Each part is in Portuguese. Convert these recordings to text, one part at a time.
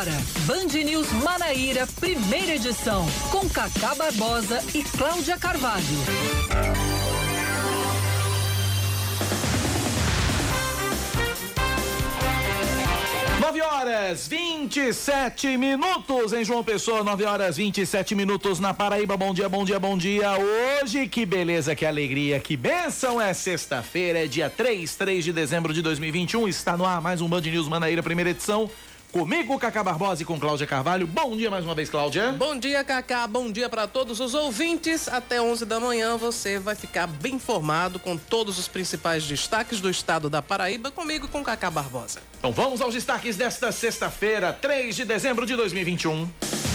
agora, Band News Manaíra, primeira edição, com Cacá Barbosa e Cláudia Carvalho. 9 horas 27 minutos em João Pessoa, 9 horas 27 minutos na Paraíba. Bom dia, bom dia, bom dia. Hoje, que beleza, que alegria, que bênção. É sexta-feira, é dia 3, 3 de dezembro de 2021. Está no ar mais um Band News Manaíra, primeira edição. Comigo, Cacá Barbosa e com Cláudia Carvalho. Bom dia mais uma vez, Cláudia. Bom dia, Cacá. Bom dia para todos os ouvintes. Até 11 da manhã você vai ficar bem informado com todos os principais destaques do estado da Paraíba, comigo com Cacá Barbosa. Então vamos aos destaques desta sexta-feira, 3 de dezembro de 2021.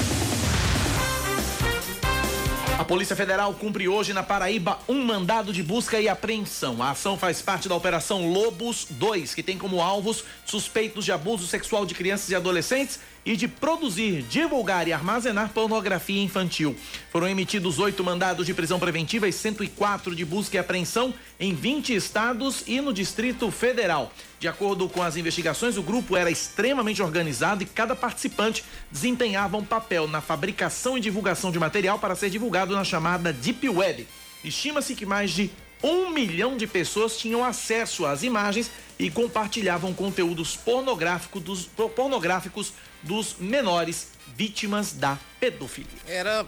A Polícia Federal cumpre hoje na Paraíba um mandado de busca e apreensão. A ação faz parte da Operação Lobos 2, que tem como alvos suspeitos de abuso sexual de crianças e adolescentes e de produzir, divulgar e armazenar pornografia infantil. Foram emitidos oito mandados de prisão preventiva e 104 de busca e apreensão em 20 estados e no Distrito Federal. De acordo com as investigações, o grupo era extremamente organizado e cada participante desempenhava um papel na fabricação e divulgação de material para ser divulgado na chamada Deep Web. Estima-se que mais de um milhão de pessoas tinham acesso às imagens e compartilhavam conteúdos pornográfico dos, pornográficos dos menores vítimas da pedofilia. Era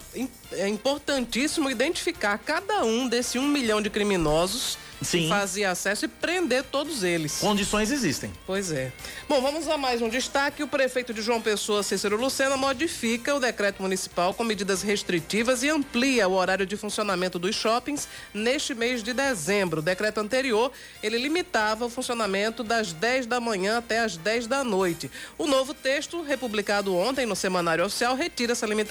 é importantíssimo identificar cada um desse um milhão de criminosos Sim. fazia acesso e prender todos eles. Condições existem. Pois é. Bom, vamos a mais um destaque. O prefeito de João Pessoa, Cícero Lucena, modifica o decreto municipal com medidas restritivas e amplia o horário de funcionamento dos shoppings neste mês de dezembro. O decreto anterior, ele limitava o funcionamento das 10 da manhã até as 10 da noite. O novo texto, republicado ontem no Semanário Oficial, retira essa limitação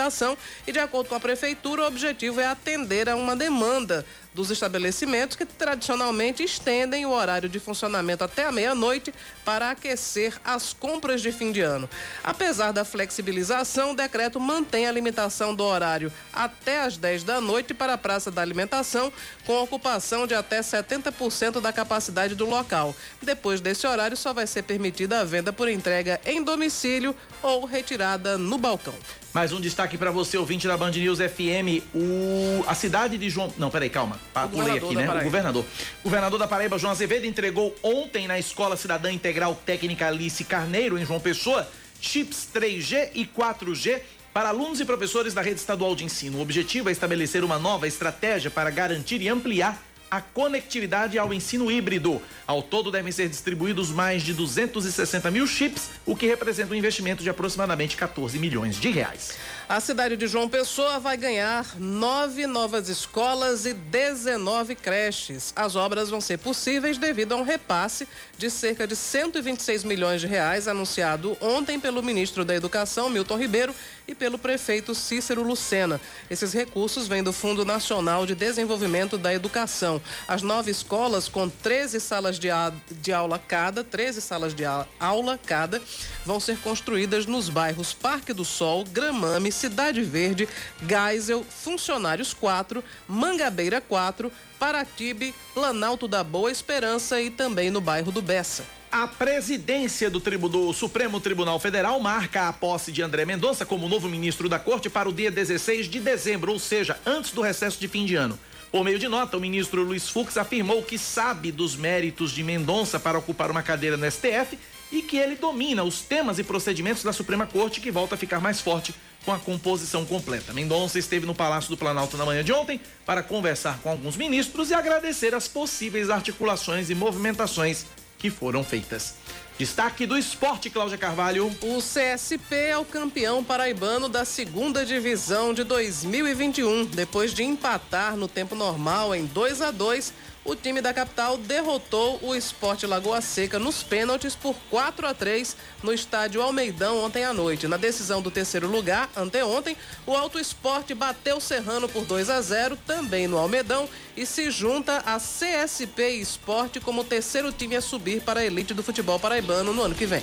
e, de acordo com a prefeitura, o objetivo é atender a uma demanda dos estabelecimentos que tradicionalmente estendem o horário de funcionamento até a meia-noite para aquecer as compras de fim de ano. Apesar da flexibilização, o decreto mantém a limitação do horário até às 10 da noite para a praça da alimentação, com ocupação de até 70% da capacidade do local. Depois desse horário, só vai ser permitida a venda por entrega em domicílio ou retirada no balcão. Mais um destaque para você, ouvinte da Band News FM. O, a cidade de João. Não, peraí, calma. Pulei aqui, né? O governador. O governador da Paraíba, João Azevedo, entregou ontem na Escola Cidadã Integral Técnica Alice Carneiro, em João Pessoa, chips 3G e 4G para alunos e professores da rede estadual de ensino. O objetivo é estabelecer uma nova estratégia para garantir e ampliar a conectividade ao ensino híbrido. Ao todo devem ser distribuídos mais de 260 mil chips, o que representa um investimento de aproximadamente 14 milhões de reais. A cidade de João Pessoa vai ganhar nove novas escolas e 19 creches. As obras vão ser possíveis devido a um repasse de cerca de 126 milhões de reais anunciado ontem pelo ministro da Educação, Milton Ribeiro, e pelo prefeito Cícero Lucena. Esses recursos vêm do Fundo Nacional de Desenvolvimento da Educação. As nove escolas, com 13 salas de, a, de aula cada, 13 salas de a, aula cada, vão ser construídas nos bairros Parque do Sol, Gramame, Cidade Verde, Geisel, Funcionários 4, Mangabeira 4, Paratibe, Planalto da Boa Esperança e também no bairro do Bessa. A presidência do, tribu, do, Supremo Tribunal Federal marca a posse de André Mendonça como novo ministro da Corte para o dia 16 de dezembro, ou seja, antes do recesso de fim de ano. Por meio de nota, o ministro Luiz Fux afirmou que sabe dos méritos de Mendonça para ocupar uma cadeira no STF e que ele domina os temas e procedimentos da Suprema Corte, que volta a ficar mais forte com a composição completa. Mendonça esteve no Palácio do Planalto na manhã de ontem para conversar com alguns ministros e agradecer as possíveis articulações e movimentações que foram feitas. Destaque do esporte, Cláudia Carvalho. O CSP é o campeão paraibano da segunda divisão de 2021. Depois de empatar no tempo normal em 2 a 2 o time da capital derrotou o Esporte Lagoa Seca nos pênaltis por 4 a 3 no estádio Almeidão ontem à noite. Na decisão do terceiro lugar, anteontem, o Alto Esporte bateu o Serrano por 2 a 0 também no Almeidão e se junta a CSP Esporte como o terceiro time a subir para a elite do futebol paraibano no ano que vem.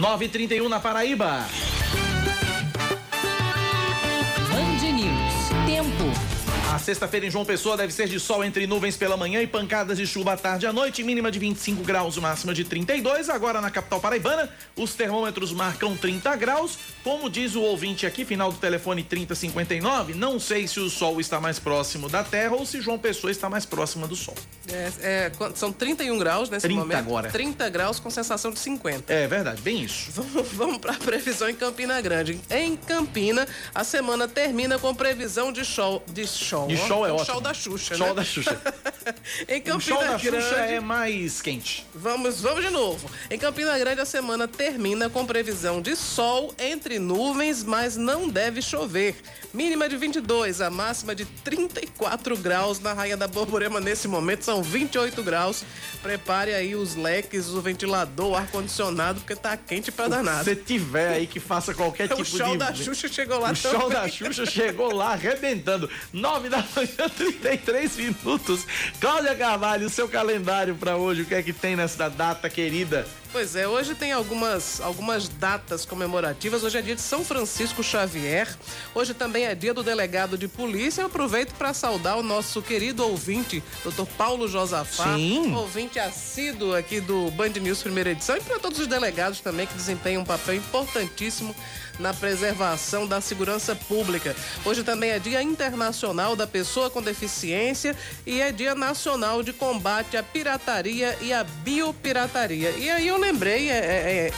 9h31 na Paraíba. Band News. Tempo. A sexta-feira em João Pessoa deve ser de sol entre nuvens pela manhã e pancadas de chuva à tarde e à noite, mínima de 25 graus, máxima de 32. Agora na capital paraibana, os termômetros marcam 30 graus. Como diz o ouvinte aqui, final do telefone 3059, não sei se o sol está mais próximo da Terra ou se João Pessoa está mais próxima do sol. É, é, são 31 graus nesse 30 momento. agora. 30 graus com sensação de 50. É verdade, bem isso. Vamos, vamos para a previsão em Campina Grande. Em Campina, a semana termina com previsão de show. De show. De show é ótimo. Show da Xuxa, Show né? da Xuxa. em o Campina show da Grande. Xuxa é mais quente. Vamos, vamos de novo. Em Campina Grande, a semana termina com previsão de sol entre nuvens, mas não deve chover. Mínima de 22, a máxima de 34 graus na Rainha da Borborema nesse momento, são 28 graus. Prepare aí os leques, o ventilador, o ar-condicionado, porque tá quente pra danar. Se tiver aí que faça qualquer tipo O de... show da Xuxa chegou lá O também. show da Xuxa chegou lá arrebentando. 9 da manhã, 33 minutos. Cláudia Carvalho, o seu calendário para hoje, o que é que tem nessa data querida? Pois é, hoje tem algumas, algumas datas comemorativas. Hoje é dia de São Francisco Xavier. Hoje também é dia do delegado de polícia. Eu aproveito para saudar o nosso querido ouvinte, Dr. Paulo Josafá. Sim. Ouvinte assíduo aqui do Band News Primeira Edição. E para todos os delegados também que desempenham um papel importantíssimo na preservação da segurança pública. Hoje também é Dia Internacional da Pessoa com Deficiência e é Dia Nacional de Combate à Pirataria e à Biopirataria. E aí eu lembrei, é, é, é,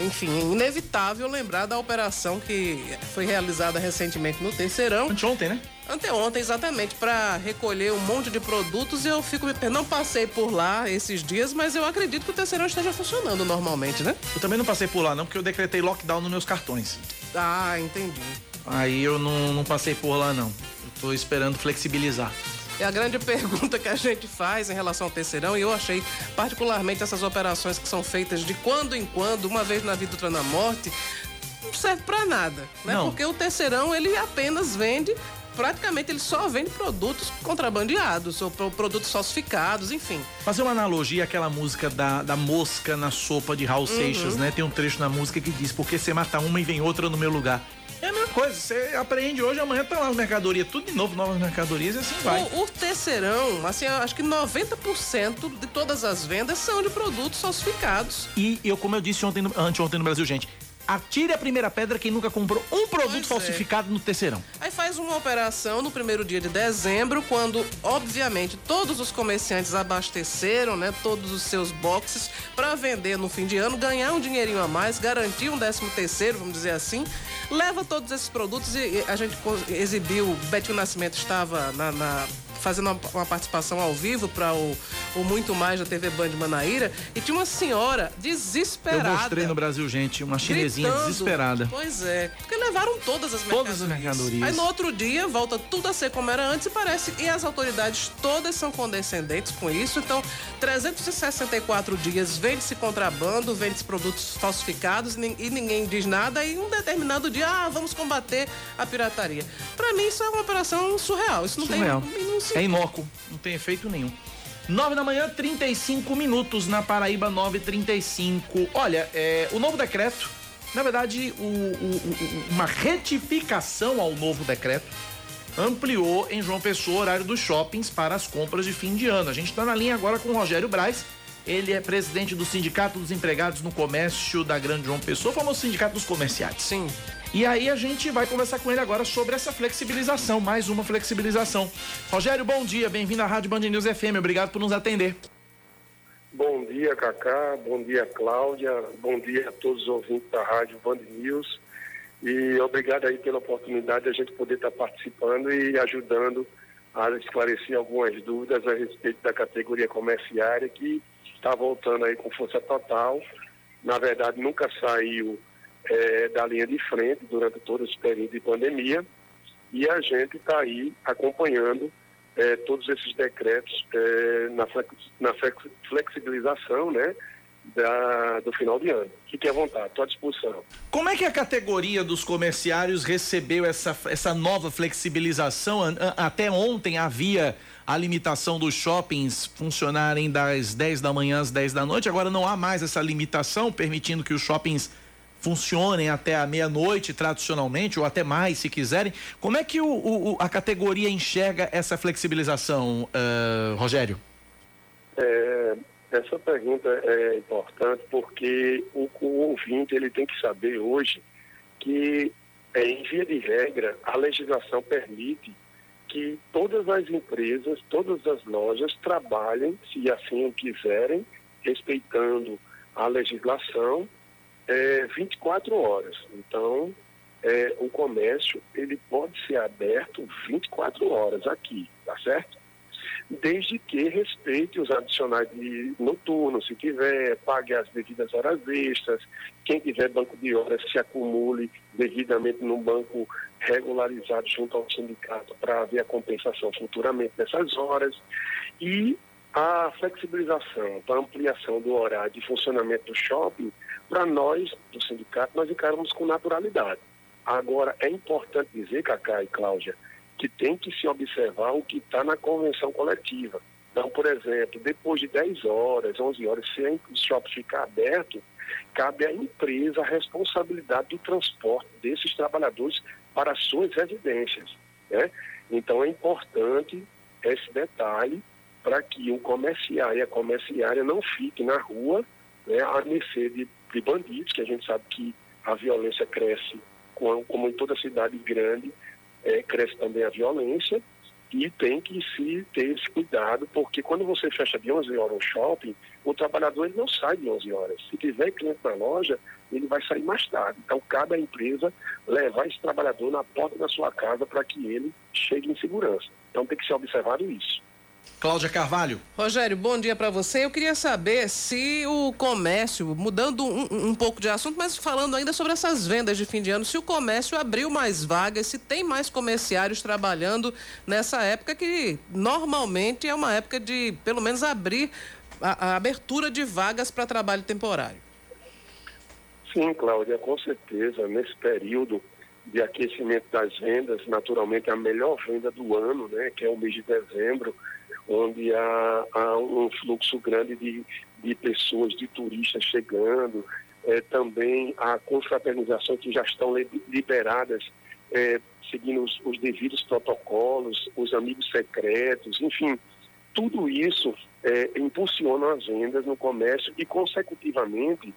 enfim, é inevitável lembrar da operação que foi realizada recentemente no Terceirão. Anteontem, né? Anteontem, exatamente, para recolher um monte de produtos e eu fico me Não passei por lá esses dias, mas eu acredito que o terceirão esteja funcionando normalmente, né? Eu também não passei por lá, não, porque eu decretei lockdown nos meus cartões. Ah, entendi. Aí eu não, não passei por lá, não. Eu tô esperando flexibilizar. É a grande pergunta que a gente faz em relação ao terceirão, e eu achei particularmente essas operações que são feitas de quando em quando, uma vez na vida, outra na morte, não serve para nada, né? Não. Porque o terceirão, ele apenas vende praticamente ele só vende produtos contrabandeados ou pro- produtos falsificados, enfim. Fazer uma analogia àquela música da, da mosca na sopa de Raul Seixas, né? Tem um trecho na música que diz: Porque você mata uma e vem outra no meu lugar. É a mesma coisa, você apreende hoje, amanhã tá lá as mercadorias, tudo de novo, novas mercadorias e assim vai. O, o terceirão, assim, eu acho que 90% de todas as vendas são de produtos falsificados. E eu, como eu disse ontem, anteontem no Brasil, gente, atire a primeira pedra quem nunca comprou um produto Pois é. falsificado no terceirão. Aí faz uma operação no primeiro dia de dezembro, quando, obviamente, todos os comerciantes abasteceram, né, todos os seus boxes para vender no fim de ano, ganhar um dinheirinho a mais, garantir um décimo terceiro, vamos dizer assim. Leva todos esses produtos e, a gente exibiu, Betinho Nascimento estava na- na fazendo uma, uma participação ao vivo para o, o Muito Mais da TV Band Manaíra e tinha uma senhora Eu desesperada. mostrei no Brasil, gente, uma chinesinha gritando. desesperada. Pois é, porque levaram todas as mercadorias. Todas as mercadorias. Aí no outro dia volta tudo a ser como era antes e parece e as autoridades todas são condescendentes com isso. Então, 364 dias vende-se contrabando, vende-se produtos falsificados e nin- ninguém diz nada e um determinado dia, ah, vamos combater a pirataria. Pra mim isso é uma operação surreal. Isso não Surreal. tem não É inócuo, não tem efeito nenhum. 9 da manhã, 35 minutos na Paraíba 935. Olha, é, o novo decreto, na verdade, o- o- o- uma retificação ao novo decreto ampliou em João Pessoa o horário dos shoppings para as compras de fim de ano. A gente está na linha agora com o Rogério Braz. Ele é presidente do Sindicato dos Empregados no Comércio da Grande João Pessoa, famoso Sindicato dos Comerciantes. Sim. E aí a gente vai conversar com ele agora sobre essa flexibilização, mais uma flexibilização. Rogério, bom dia, bem-vindo à Rádio Band News FM, obrigado por nos atender. Bom dia, Cacá. Bom dia, Cláudia. Bom dia a todos os ouvintes da Rádio Band News. E obrigado aí pela oportunidade de a gente poder estar participando e ajudando a esclarecer algumas dúvidas a respeito da categoria comerciária que está voltando aí com força total. Na verdade, nunca saiu eh, da linha de frente durante todo esse período de pandemia. E a gente está aí acompanhando eh, todos esses decretos eh, na, flex- na flex- flexibilização né, da- do final de ano. Fique à vontade, estou à disposição. Como é que a categoria dos comerciários recebeu essa, essa nova flexibilização? Até ontem havia a limitação dos shoppings funcionarem das 10 da manhã às 10 da noite, agora não há mais essa limitação, permitindo que os shoppings funcionem até a meia-noite, tradicionalmente, ou até mais, se quiserem. Como é que o, o, a categoria enxerga essa flexibilização, uh, Rogério? É, essa pergunta é importante porque o, o, ouvinte ele tem que saber hoje que, é, em via de regra, a legislação permite que todas as empresas, todas as lojas trabalhem, se assim o quiserem, respeitando a legislação, é, 24 horas. Então, é, o comércio ele pode ser aberto 24 horas aqui, tá certo? Desde que respeite os adicionais de noturno, se tiver, pague as devidas horas extras, quem tiver banco de horas se acumule devidamente no banco regularizado junto ao sindicato para haver a compensação futuramente dessas horas. E a flexibilização, a ampliação do horário de funcionamento do shopping, para nós, do sindicato, nós encaramos com naturalidade. Agora, é importante dizer, Cacá e Cláudia, que tem que se observar o que está na convenção coletiva. Então, por exemplo, depois de 10 horas, 11 horas, se o shopping ficar aberto, cabe à empresa a responsabilidade do transporte desses trabalhadores para suas residências. Né? Então, é importante esse detalhe para que o comerciário e a comerciária não fiquem na rua né, a mercê de, de bandidos, que a gente sabe que a violência cresce como em toda cidade grande, é, cresce também a violência e tem que se ter esse cuidado, porque quando você fecha de 11 horas o shopping, o trabalhador ele não sai de 11 horas. Se tiver cliente na loja, ele vai sair mais tarde. Então, cada empresa levar esse trabalhador na porta da sua casa para que ele chegue em segurança. Então, tem que ser observado isso. Cláudia Carvalho. Rogério, bom dia para você. Eu queria saber se o comércio, mudando um, um, pouco de assunto, mas falando ainda sobre essas vendas de fim de ano, se o comércio abriu mais vagas, se tem mais comerciários trabalhando nessa época que normalmente é uma época de, pelo menos, abrir a, a abertura de vagas para trabalho temporário. Sim, Cláudia, com certeza. Nesse período de aquecimento das vendas, naturalmente a melhor venda do ano, né, que é o mês de dezembro, onde há, há um fluxo grande de, de pessoas, de turistas chegando, é, também a confraternização que já estão liberadas, é, seguindo os, os, devidos protocolos, os amigos secretos, enfim, tudo isso é, impulsiona as vendas no comércio e, consecutivamente,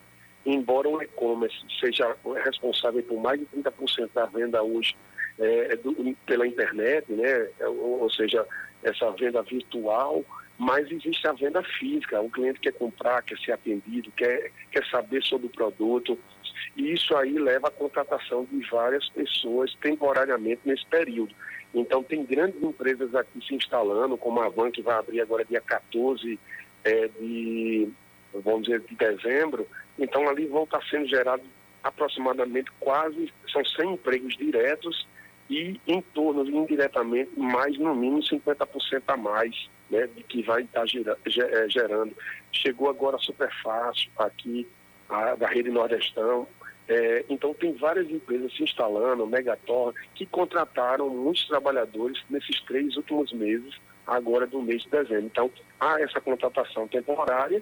embora o e-commerce seja responsável por mais de 30% da venda hoje é, do, pela internet, né, ou, ou seja, essa venda virtual, mas existe a venda física. O cliente quer comprar, quer ser atendido, quer, quer saber sobre o produto. E isso aí leva à contratação de várias pessoas temporariamente nesse período. Então, tem grandes empresas aqui se instalando, como a Van, que vai abrir agora dia 14 é, de, vamos dizer, de dezembro. Então, ali vão estar sendo gerados aproximadamente quase, são 100 empregos diretos e em torno, indiretamente, mais no mínimo 50% a mais né, de que vai estar é, gerando. Chegou agora super fácil aqui a, da rede Nordestão. É, então tem várias empresas se instalando, Megator, que contrataram muitos trabalhadores nesses três últimos meses, agora do mês de dezembro. Então há essa contratação temporária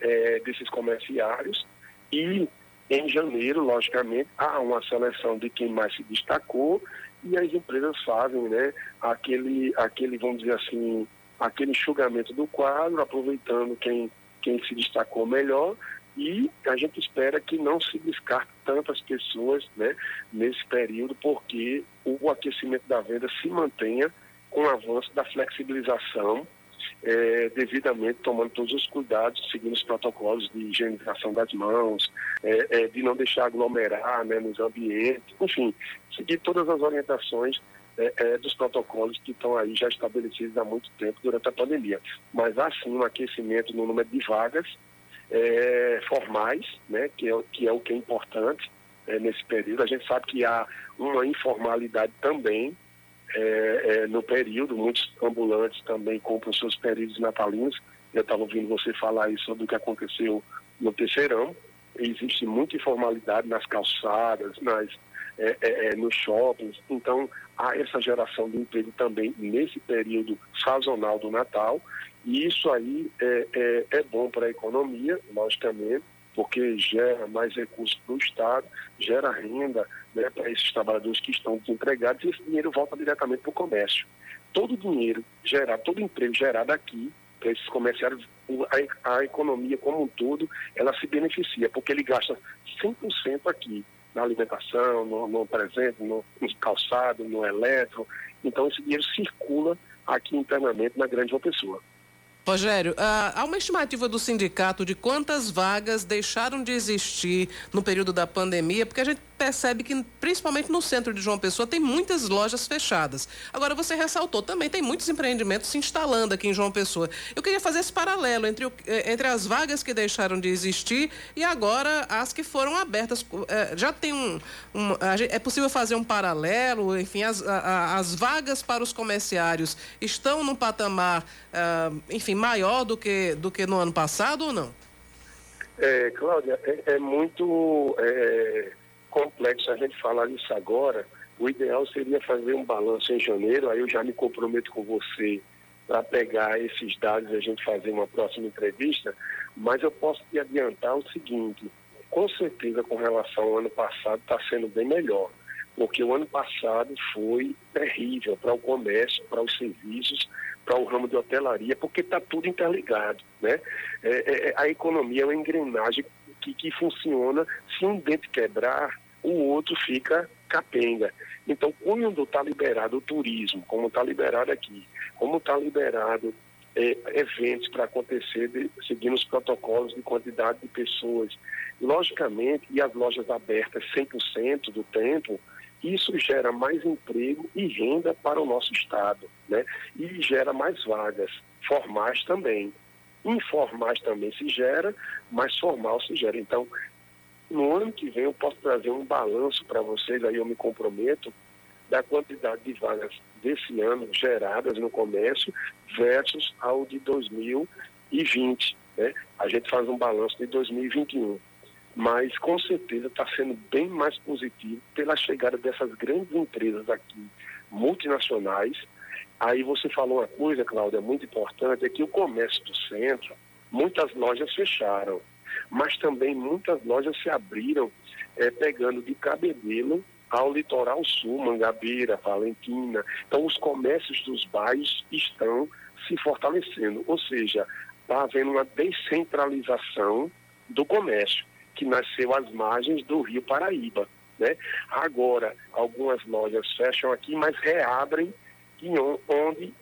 é, desses comerciários e em janeiro, logicamente, há uma seleção de quem mais se destacou e as empresas fazem né, aquele, aquele, vamos dizer assim, aquele enxugamento do quadro, aproveitando quem, quem se destacou melhor e a gente espera que não se descarte tantas pessoas né, nesse período, porque o aquecimento da venda se mantenha com o avanço da flexibilização é, devidamente tomando todos os cuidados, seguindo os protocolos de higienização das mãos, é, é, de não deixar aglomerar né, nos ambientes, enfim, seguir todas as orientações é, é, dos protocolos que estão aí já estabelecidos há muito tempo durante a pandemia. Mas há sim um aquecimento no número de vagas formais, né, que, é, que é o que é importante nesse período. A gente sabe que há uma informalidade também, é, é, no período, muitos ambulantes também compram seus períodos natalinos. Eu estava ouvindo você falar aí sobre o que aconteceu no terceirão. Existe muita informalidade nas calçadas, nas, é, é, é nos shoppings. Então, há essa geração de emprego também nesse período sazonal do Natal. E isso aí é, é, é bom para a economia, logicamente, porque gera mais recursos para o Estado, gera renda né, para esses trabalhadores que estão desempregados e esse dinheiro volta diretamente para o comércio. Todo dinheiro gerado, todo emprego gerado aqui, para esses comerciários, a, a, economia como um todo, ela se beneficia, porque ele gasta 100% aqui na alimentação, no, no presente, no, no calçado, no eletro. Então, esse dinheiro circula aqui internamente na Grande Pessoa. Rogério, há uma estimativa do sindicato de quantas vagas deixaram de existir no período da pandemia, porque a gente percebe que, principalmente no centro de João Pessoa, tem muitas lojas fechadas. Agora, você ressaltou também, tem muitos empreendimentos se instalando aqui em João Pessoa. Eu queria fazer esse paralelo entre, eh, entre as vagas que deixaram de existir e agora as que foram abertas. Eh, já tem um. um é possível fazer um paralelo, enfim, as, as vagas para os comerciários estão num patamar, ah, enfim, maior do que, do que no ano passado ou não? É, Cláudia, é, é muito. É complexo a gente falar isso agora. O ideal seria fazer um balanço em janeiro, aí eu já me comprometo com você para pegar esses dados e a gente fazer uma próxima entrevista, mas eu posso te adiantar o seguinte, com certeza com relação ao ano passado está sendo bem melhor, porque o ano passado foi terrível para o comércio, para os serviços, para o ramo de hotelaria, porque está tudo interligado. Né? É, é, é, a economia é uma engrenagem que, que funciona, se um dente quebrar, o outro fica capenga. Então, quando está liberado o turismo, como está liberado aqui, como está liberado é, eventos para acontecer de, seguindo os protocolos de quantidade de pessoas, logicamente, e as lojas abertas 100% do tempo, isso gera mais emprego e renda para o nosso Estado, né? E gera mais vagas, formais também. Informais também se gera, mas formal se gera. Então, no ano que vem eu posso trazer um balanço para vocês, aí eu me comprometo, da quantidade de vagas desse ano geradas no comércio versus ao de 2020. Né? A gente faz um balanço de 2021. Mas com certeza está sendo bem mais positivo pela chegada dessas grandes empresas aqui, multinacionais. Aí você falou uma coisa, Cláudia, muito importante, é que o comércio do centro, muitas lojas fecharam mas também muitas lojas se abriram é, pegando de Cabedelo ao litoral sul, Mangabeira, Valentina. Então, os comércios dos bairros estão se fortalecendo, ou seja, está havendo uma descentralização do comércio, que nasceu às margens do Rio Paraíba. Né? Agora, algumas lojas fecham aqui, mas reabrem onde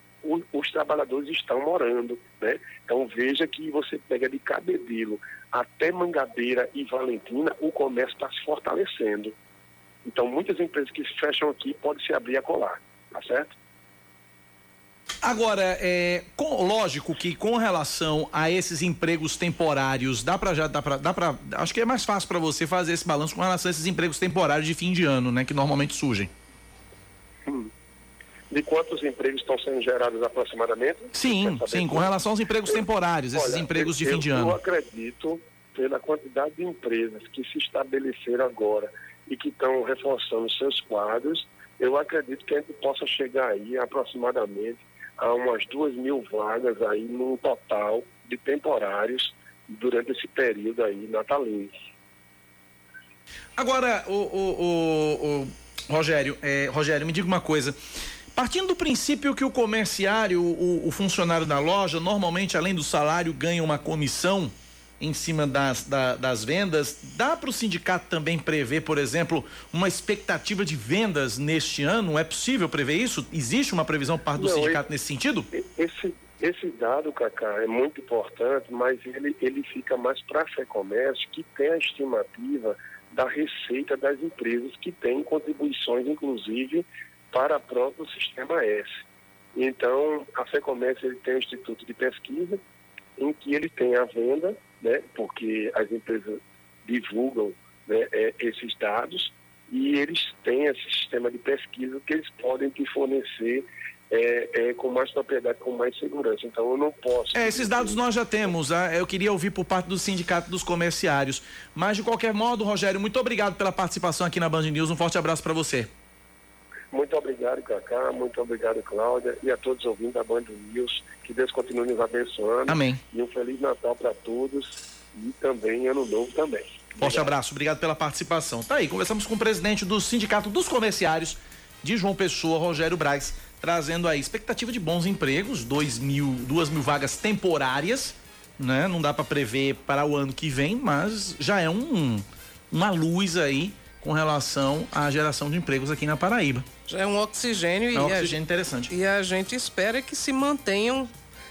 os trabalhadores estão morando. Né? Então veja que você pega de Cabedelo até Mangabeira e Valentina, o comércio está se fortalecendo. Então muitas empresas que fecham aqui podem se abrir a colar, tá certo? Agora, é, com, lógico que com relação a esses empregos temporários, dá para já, dá para, dá para, acho que é mais fácil para você fazer esse balanço com relação a esses empregos temporários de fim de ano, né, que normalmente surgem. Hum de quantos empregos estão sendo gerados aproximadamente? Sim, sim, com relação aos empregos temporários, esses Olha, empregos de eu, fim de ano. Eu acredito, pela quantidade de empresas que se estabeleceram agora e que estão reforçando seus quadros, eu acredito que a gente possa chegar aí aproximadamente a umas duas mil vagas aí no total de temporários durante esse período aí natalino. Agora, o, o, o, o Rogério, é, Rogério, me diga uma coisa. Partindo do princípio que o comerciário, o, o, funcionário da loja, normalmente, além do salário, ganha uma comissão em cima das, da, das vendas, dá para o sindicato também prever, por exemplo, uma expectativa de vendas neste ano? É possível prever isso? Existe uma previsão por parte do Não, sindicato esse, nesse sentido? Esse, esse dado, Cacá, é muito importante, mas ele, ele fica mais para a Comércio, que tem a estimativa da receita das empresas que têm contribuições, inclusive, para o próprio Sistema S. Então, a FEComércio ele tem um instituto de pesquisa em que ele tem a venda, né, porque as empresas divulgam né, é, esses dados e eles têm esse sistema de pesquisa que eles podem te fornecer é, é, com mais propriedade, com mais segurança. Então eu não posso. É, esses dados nós já temos. Ah, eu queria ouvir por parte do Sindicato dos Comerciários. Mas de qualquer modo, Rogério, muito obrigado pela participação aqui na Band News. Um forte abraço para você. Muito obrigado, Cacá. Muito obrigado, Cláudia. E a todos ouvindo da Band News. Que Deus continue nos abençoando. Amém. E um Feliz Natal para todos. e também Ano Novo também. Forte abraço, obrigado pela participação. Tá aí, conversamos com o presidente do Sindicato dos Comerciários de João Pessoa, Rogério Braz, trazendo aí expectativa de bons empregos, dois mil, duas mil vagas temporárias, né? Não dá para prever para o ano que vem, mas já é um, uma luz aí com relação à geração de empregos aqui na Paraíba. Já é um oxigênio é e um a oxigênio interessante. E a gente espera que se mantenham,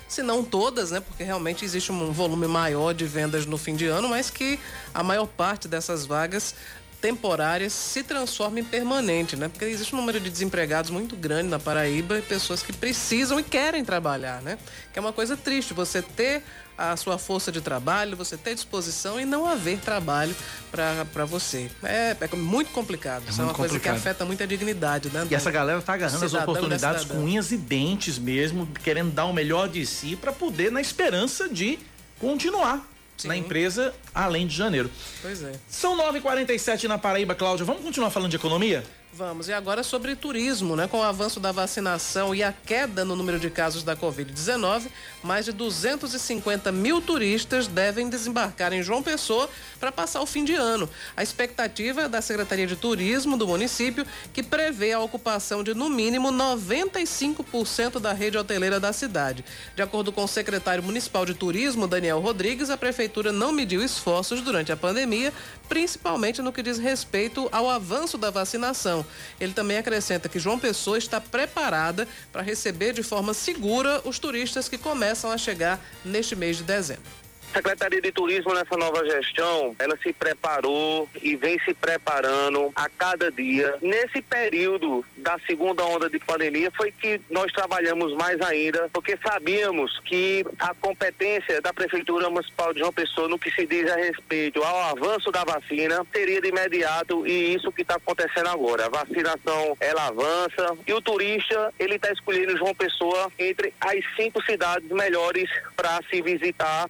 se não todas, né? Porque realmente existe um volume maior de vendas no fim de ano, mas que a maior parte dessas vagas temporárias se transforme em permanente, né? Porque existe um número de desempregados muito grande na Paraíba e pessoas que precisam e querem trabalhar, né? Que é uma coisa triste você ter a sua força de trabalho, você ter disposição e não haver trabalho para você. É, é, muito complicado. É Isso é uma coisa que afeta muito a dignidade, né? E essa galera tá agarrando as oportunidades com unhas e dentes mesmo, querendo dar o melhor de si para poder, na esperança de continuar Sim. na empresa além de janeiro. Pois é. São 9h47 na Paraíba, Cláudia. Vamos continuar falando de economia? Vamos, e agora sobre turismo, né? Com o avanço da vacinação e a queda no número de casos da Covid-19, mais de 250 mil turistas devem desembarcar em João Pessoa para passar o fim de ano. A expectativa é da Secretaria de Turismo do município, que prevê a ocupação de no mínimo 95% da rede hoteleira da cidade. De acordo com o secretário municipal de turismo, Daniel Rodrigues, a prefeitura não mediu esforços durante a pandemia, principalmente no que diz respeito ao avanço da vacinação. Ele também acrescenta que João Pessoa está preparada para receber de forma segura os turistas que começam a chegar neste mês de dezembro. Secretaria de Turismo nessa nova gestão, ela se preparou e vem se preparando a cada dia. Nesse período da segunda onda de pandemia foi que nós trabalhamos mais ainda, porque sabíamos que a competência da Prefeitura Municipal de João Pessoa no que se diz a respeito ao avanço da vacina seria de imediato e isso que está acontecendo agora. A vacinação ela avança e o turista ele está escolhendo João Pessoa entre as cinco cidades melhores para se visitar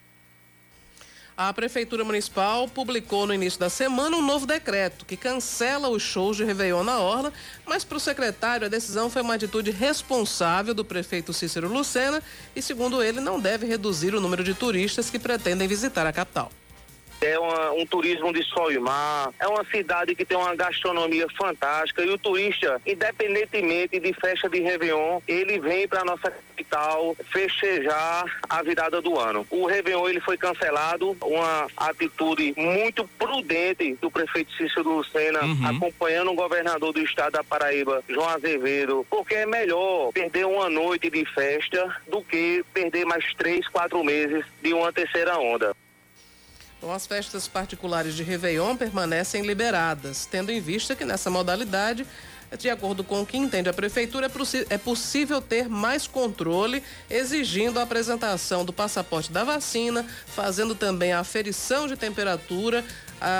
a Prefeitura Municipal publicou no início da semana um novo decreto que cancela os shows de Réveillon na Orla, mas para o secretário a decisão foi uma atitude responsável do prefeito Cícero Lucena e, segundo ele, não deve reduzir o número de turistas que pretendem visitar a capital é uma, um turismo de sol e mar, é uma cidade que tem uma gastronomia fantástica e o turista, independentemente de festa de Réveillon, ele vem para nossa capital festejar a virada do ano. O Réveillon ele foi cancelado, uma atitude muito prudente do prefeito Cícero Lucena, uhum. acompanhando o governador do estado da Paraíba, João Azevedo, porque é melhor perder uma noite de festa do que perder mais três, quatro meses de uma terceira onda. Então, as festas particulares de Réveillon permanecem liberadas, tendo em vista que nessa modalidade, de acordo com o que entende a Prefeitura, é, é possível ter mais controle, exigindo a apresentação do passaporte da vacina, fazendo também a aferição de temperatura,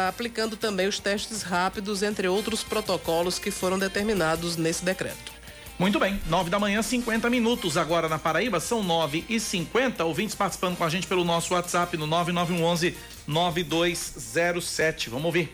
aplicando também os testes rápidos, entre outros protocolos que foram determinados nesse decreto. Muito bem, nove da manhã, 50 minutos agora na Paraíba, são nove e cinquenta. Ouvintes participando com a gente pelo nosso WhatsApp no 9911 9207. Vamos ouvir.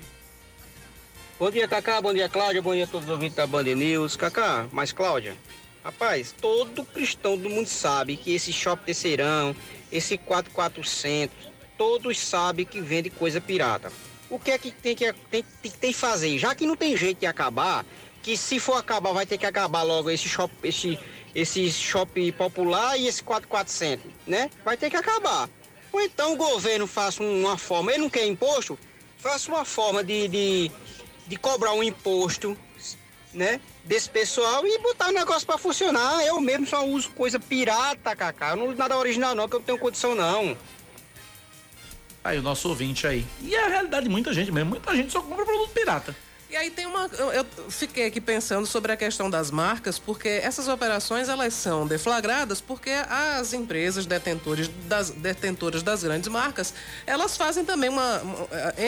Bom dia, Cacá. Bom dia, Cláudia. Bom dia a todos os ouvintes da Band News. Cacá, mas Cláudia, rapaz, todo cristão do mundo sabe que esse shopping terceirão, esse 4400, todos sabem que vende coisa pirata. O que é que tem que tem, tem, tem fazer? Já que não tem jeito de acabar, que se for acabar vai ter que acabar logo esse shopping, esse, esse shopping popular e esse 4400, né? Vai ter que acabar. Ou então o governo faça uma forma, ele não quer imposto, faça uma forma de, de, de cobrar um imposto, né? Desse pessoal e botar o negócio para funcionar. Eu mesmo só uso coisa pirata, Cacá. Eu não uso nada original não, que eu não tenho condição não. Aí o nosso ouvinte aí. E é a realidade de muita gente mesmo. Muita gente só compra produto pirata. E aí tem uma. Eu fiquei aqui pensando sobre a questão das marcas, porque essas operações elas são deflagradas porque as empresas detentores das, detentoras das grandes marcas elas fazem também uma.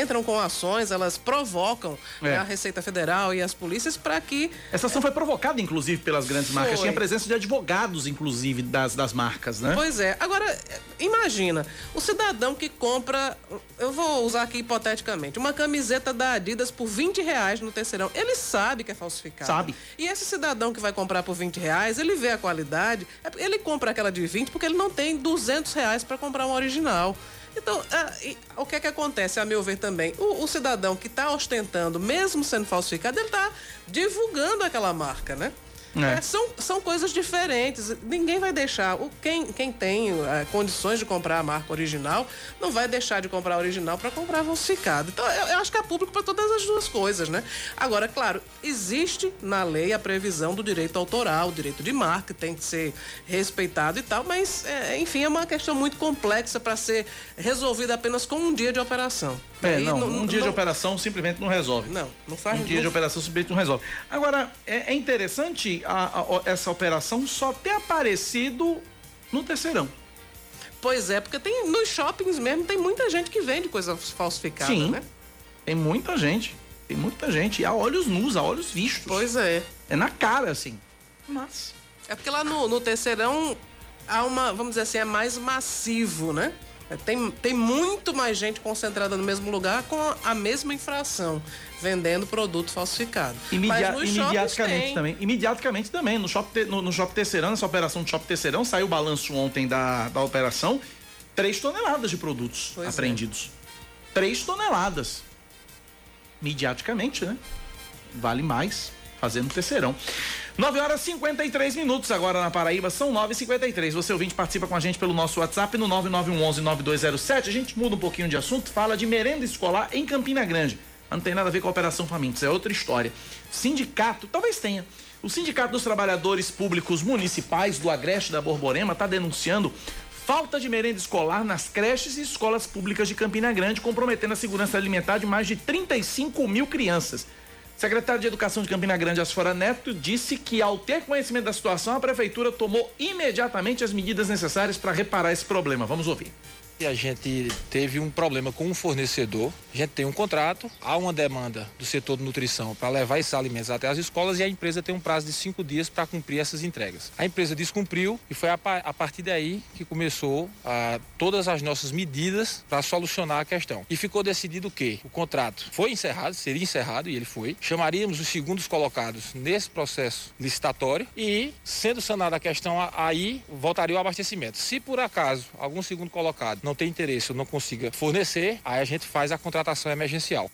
entram com ações, elas provocam é. a Receita Federal e as polícias para que. Essa ação foi provocada, inclusive, pelas grandes foi. marcas. Tinha presença de advogados, inclusive, das, das marcas, né? Pois é. Agora, imagina, o cidadão que compra. Eu vou usar aqui hipoteticamente, uma camiseta da Adidas por 20 reais reais no terceirão. Ele sabe que é falsificado. Sabe. E esse cidadão que vai comprar por 20 reais, ele vê a qualidade, é ele compra aquela de 20 porque ele não tem 200 reais para comprar uma original. Então, e o que é que acontece, a meu ver também? O, o cidadão que está ostentando, mesmo sendo falsificado, ele está divulgando aquela marca, né? É. É, são, são coisas diferentes. Ninguém vai deixar. O, quem, quem tem é, condições de comprar a marca original não vai deixar de comprar a original para comprar falsificado. Então, eu, eu acho que é público para todas as duas coisas, né? Agora, claro, existe na lei a previsão do direito autoral, o direito de marca, tem que ser respeitado e tal, mas, é, enfim, é uma questão muito complexa para ser resolvida apenas com um dia de operação. É, Aí não, um dia não- de operação simplesmente não resolve. Não, não faz Um dia não- de operação simplesmente não resolve. Agora, é, é a- a- essa operação só ter aparecido no terceirão. Pois é, porque tem nos shoppings mesmo tem muita gente que vende coisa falsificada, Sim. né? Tem muita gente. Tem muita gente. E a olhos nus, a olhos vistos. Pois é. É na cara, assim. Mas. É porque lá no, no terceirão há uma, vamos dizer assim, é mais massivo, né? É, Tem, tem muito mais gente concentrada no mesmo lugar com a, mesma infração, vendendo produto falsificado. Imedia Mas nos shoppings imediatamente tem. também. Imediatamente também. No shopping, no, no shopping Terceirão, nessa operação do shopping Terceirão, saiu o balanço ontem da, da operação. 3 toneladas de produtos Pois é. apreendidos. 3 toneladas. Mediaticamente, né? Vale mais fazer no terceirão. 9 horas e 53 minutos agora na Paraíba, são 9h53. Você ouvinte participa com a gente pelo nosso WhatsApp no 9911-9207. A gente muda um pouquinho de assunto, fala de merenda escolar em Campina Grande. Não tem nada a ver com a Operação Famintos, é outra história. Sindicato, talvez tenha. O Sindicato dos Trabalhadores Públicos Municipais do Agreste da Borborema está denunciando falta de merenda escolar nas creches e escolas públicas de Campina Grande, comprometendo a segurança alimentar de mais de 35 mil crianças. Secretário de Educação de Campina Grande, Asfora Neto, disse que, ao ter conhecimento da situação, a prefeitura tomou imediatamente as medidas necessárias para reparar esse problema. Vamos ouvir. E a gente teve um problema com um fornecedor. A gente tem um contrato, há uma demanda do setor de nutrição para levar esses alimentos até as escolas e a empresa tem um prazo de cinco dias para cumprir essas entregas. A empresa descumpriu e foi a, a partir daí que começou a, todas as nossas medidas para solucionar a questão. E ficou decidido que o contrato foi encerrado, seria encerrado e ele foi. Chamaríamos os segundos colocados nesse processo licitatório e, sendo sanada a questão, aí voltaria o abastecimento. Se por acaso algum segundo colocado não tem interesse ou não consiga fornecer, aí a gente faz a contratação emergencial.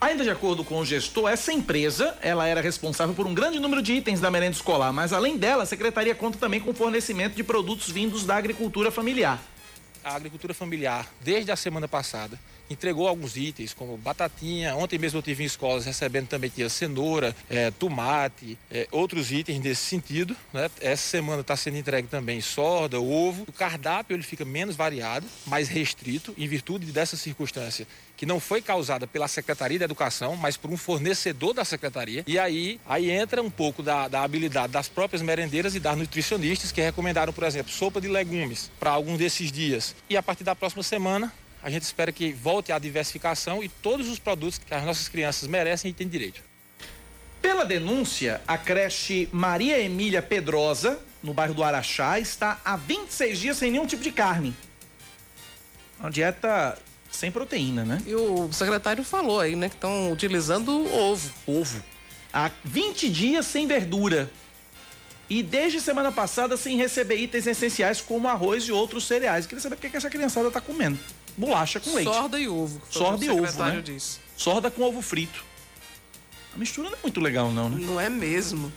Ainda de acordo com o gestor, essa empresa, ela era responsável por um grande número de itens da merenda escolar, mas além dela, a secretaria conta também com fornecimento de produtos vindos da agricultura familiar. A agricultura familiar, desde a semana passada, entregou alguns itens, como batatinha. Ontem mesmo eu tive em escolas recebendo também tinha cenoura, eh, tomate, eh, outros itens nesse sentido. né? Essa semana está sendo entregue também sorda, ovo. O cardápio ele fica menos variado, mais restrito, em virtude dessa circunstância que não foi causada pela Secretaria da Educação, mas por um fornecedor da Secretaria. E aí, aí entra um pouco da, da habilidade das próprias merendeiras e das nutricionistas que recomendaram, por exemplo, sopa de legumes para algum desses dias. E a partir da próxima semana, a gente espera que volte a diversificação e todos os produtos que as nossas crianças merecem e têm direito. Pela denúncia, a creche Maria Emília Pedrosa, no bairro do Araxá, está há 26 dias sem nenhum tipo de carne. Uma dieta sem proteína, né? E o secretário falou aí, né, que estão utilizando ovo. Ovo. Há 20 dias sem verdura. E desde semana passada sem receber itens essenciais como arroz e outros cereais. Queria saber o que essa criançada tá comendo. Bolacha com leite. Sorda e ovo. Sorda e ovo, né? disse. Sorda com ovo frito. A mistura não é muito legal, não, né? Não é mesmo.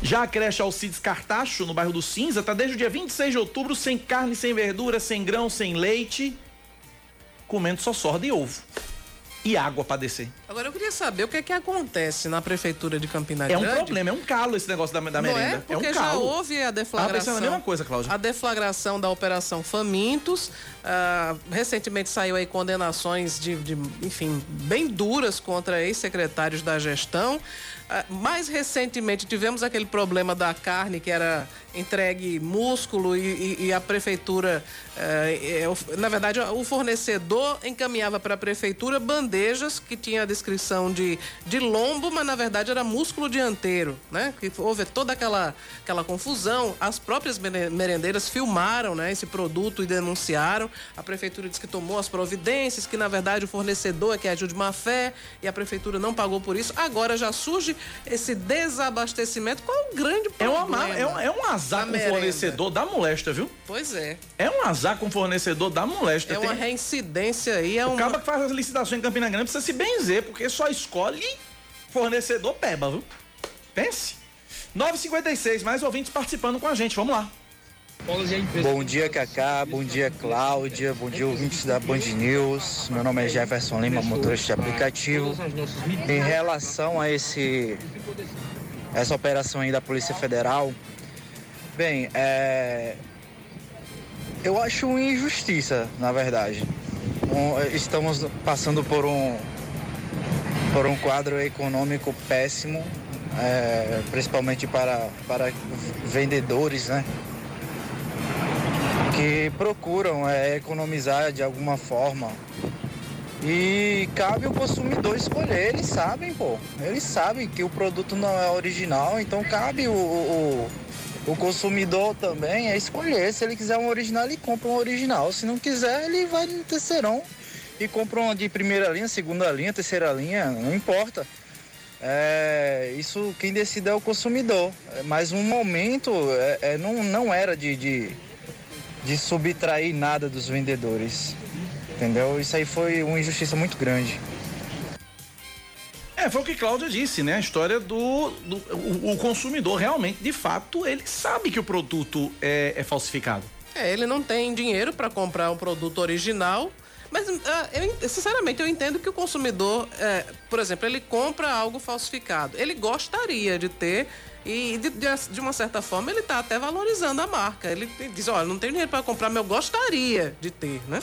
Já a creche Alcides Cartacho, no bairro do Cinza, tá desde o dia 26 de outubro sem carne, sem verdura, sem grão, sem leite, comendo só sorda e ovo. E água pra descer. Agora eu queria saber o que é que acontece na prefeitura de Campina É um Grande. problema, é um calo esse negócio da, da Não merenda. é? Porque um já calo. houve a deflagração. Pensando a mesma coisa, Cláudia. A deflagração da Operação Famintos. Ah, recentemente saiu aí condenações de, de, enfim, bem duras contra ex-secretários da gestão. Ah, mais recentemente tivemos aquele problema da carne que era entregue músculo e, e- e a prefeitura, o- na verdade, o fornecedor encaminhava para a prefeitura bandejas que tinha a descrição de, de lombo, mas na verdade era músculo dianteiro, né? Que houve toda aquela, aquela confusão. As próprias merendeiras filmaram né, esse produto e denunciaram. A prefeitura disse que tomou as providências, que na verdade o fornecedor é que agiu de má fé e a prefeitura não pagou por isso. Agora já surge esse desabastecimento. Qual é o grande problema? É, uma, é, um, é um azar com o fornecedor da molesta, viu? Pois é. É um azar com o fornecedor da molesta. É uma Tem... reincidência aí. É o uma... cara que faz as licitações em Campina Grande precisa se benzer, porque só escolhe fornecedor peba, viu? Pense. 956, mais ouvintes participando com a gente. Vamos lá. Bom dia, Cacá. Bom dia, Cláudia. Bom dia, ouvintes da Band News. Meu nome é Jefferson Lima, motorista de aplicativo. Em relação a esse essa operação aí da Polícia Federal, bem, é, eu acho uma injustiça, na verdade. Estamos passando por um por um quadro econômico péssimo, é, principalmente para, para vendedores, né? Que procuram é, economizar de alguma forma. E cabe o consumidor escolher, eles sabem, pô. Eles sabem que o produto não é original, então cabe o, o, o consumidor também é escolher. Se ele quiser um original, ele compra um original. Se não quiser, ele vai no terceirão e compra uma de primeira linha, segunda linha, terceira linha, não importa. É, isso quem decide é o consumidor. Mas no momento é, é, não, não era de, de de subtrair nada dos vendedores. Entendeu? Isso aí foi uma injustiça muito grande. É, foi o que Cláudia disse, né? A história do, do o, o, consumidor realmente, de fato, ele sabe que o produto é, é falsificado. É, ele não tem dinheiro para comprar um produto original. Mas, uh, eu, sinceramente, eu entendo que o consumidor, é, por exemplo, ele compra algo falsificado. Ele gostaria de ter e de, de, uma certa forma ele está até valorizando a marca. Ele diz, olha, não tenho dinheiro para comprar, mas eu gostaria de ter, né?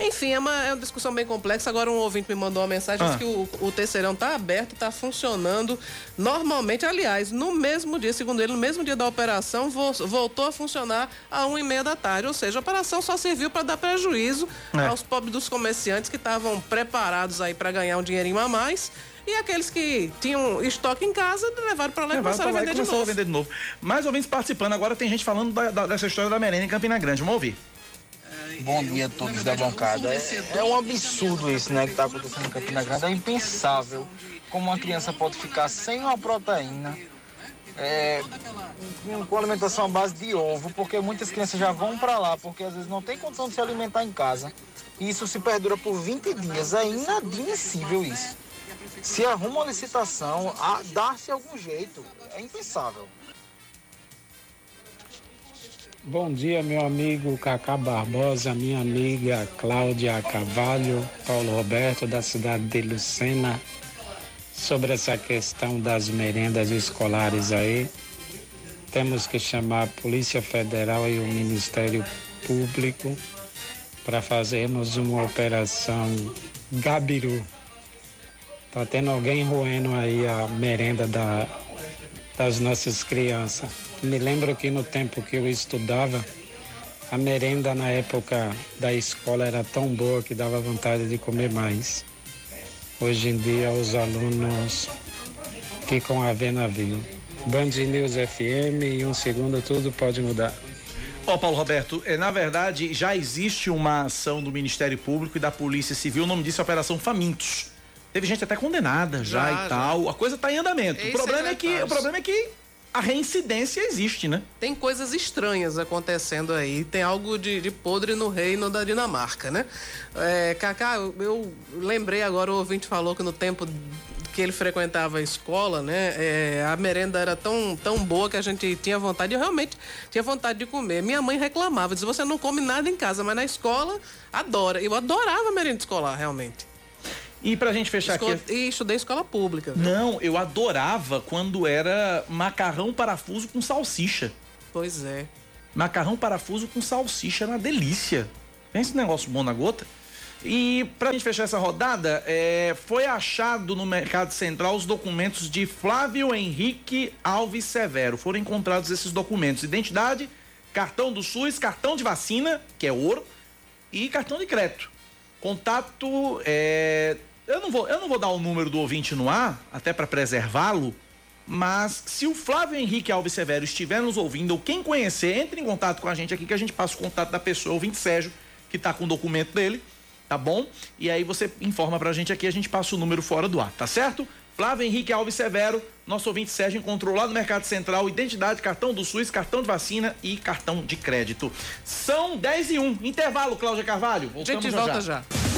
Enfim, é uma, é uma discussão bem complexa. Agora um ouvinte me mandou uma mensagem ah. que o, o terceirão está aberto, está funcionando normalmente. Aliás, no mesmo dia, segundo ele, no mesmo dia da operação, vo, voltou a funcionar a uma e meia da tarde. Ou seja, a operação só serviu para dar prejuízo é. aos pobres dos comerciantes que estavam preparados aí para ganhar um dinheirinho a mais e aqueles que tinham estoque em casa levaram para lá levaram e começaram, a vender, de novo. a vender de novo. Mais ouvintes participando, agora tem gente falando da, da, dessa história da merenda em Campina Grande. Vamos ouvir. Bom dia a todos da bancada. É, é um absurdo isso, né, que está acontecendo em Campina Grande. É impensável como uma criança pode ficar sem uma proteína, é, com alimentação à base de ovo, porque muitas crianças já vão para lá, porque às vezes não tem condição de se alimentar em casa. E isso se perdura por 20 dias. É inadmissível isso. Se arruma uma licitação, dá-se algum jeito. É impensável. Bom dia, meu amigo Cacá Barbosa, minha amiga Cláudia Cavalho, Paulo Roberto, da cidade de Lucena, sobre essa questão das merendas escolares aí. Temos que chamar a Polícia Federal e o Ministério Público para fazermos uma operação Gabiru Tá tendo alguém roendo aí a merenda da, das nossas crianças. Me lembro que no tempo que eu estudava, a merenda na época da escola era tão boa que dava vontade de comer mais. Hoje em dia os alunos ficam a ver navio. Band News FM e um segundo tudo pode mudar. Ó, oh, Paulo Roberto, é, na verdade já existe uma ação do Ministério Público e da Polícia Civil, o nome disso é Operação Famintos. Teve gente até condenada já, já e tal. A coisa está em andamento. o problema é, é que o problema é que a reincidência existe, né? Tem coisas estranhas acontecendo aí. Tem algo de, de podre no reino da Dinamarca, né? É, Cacá, eu, eu lembrei agora, o ouvinte falou que no tempo que ele frequentava a escola, né? É, a merenda era tão, tão boa que a gente tinha vontade, eu realmente tinha vontade de comer. Minha mãe reclamava, dizia, você não come nada em casa, mas na escola adora. Eu adorava a merenda escolar, realmente. E pra gente fechar Escola, aqui. E estudei escola pública. Viu? Não, eu adorava quando era macarrão parafuso com salsicha. Pois é. Macarrão parafuso com salsicha, na delícia. Pensa esse negócio bom na gota. E pra gente fechar essa rodada, é, foi achado no Mercado Central os documentos de Flávio Henrique Alves Severo. Foram encontrados esses documentos: identidade, cartão do SUS, cartão de vacina, que é ouro, e cartão de crédito. Contato é, eu não vou, eu não vou dar o número do ouvinte no ar, até para preservá-lo, mas se o Flávio Henrique Alves Severo estiver nos ouvindo, ou quem conhecer, entre em contato com a gente aqui que a gente passa o contato da pessoa, o ouvinte Sérgio, que está com o documento dele, tá bom? E aí você informa pra gente aqui, a gente passa o número fora do ar, tá certo? Flávio Henrique Alves Severo, nosso ouvinte Sérgio encontrou lá no Mercado Central identidade, cartão do SUS, cartão de vacina e cartão de crédito. São 10 e 1. Intervalo, Cláudia Carvalho. Voltamos gente volta já. já.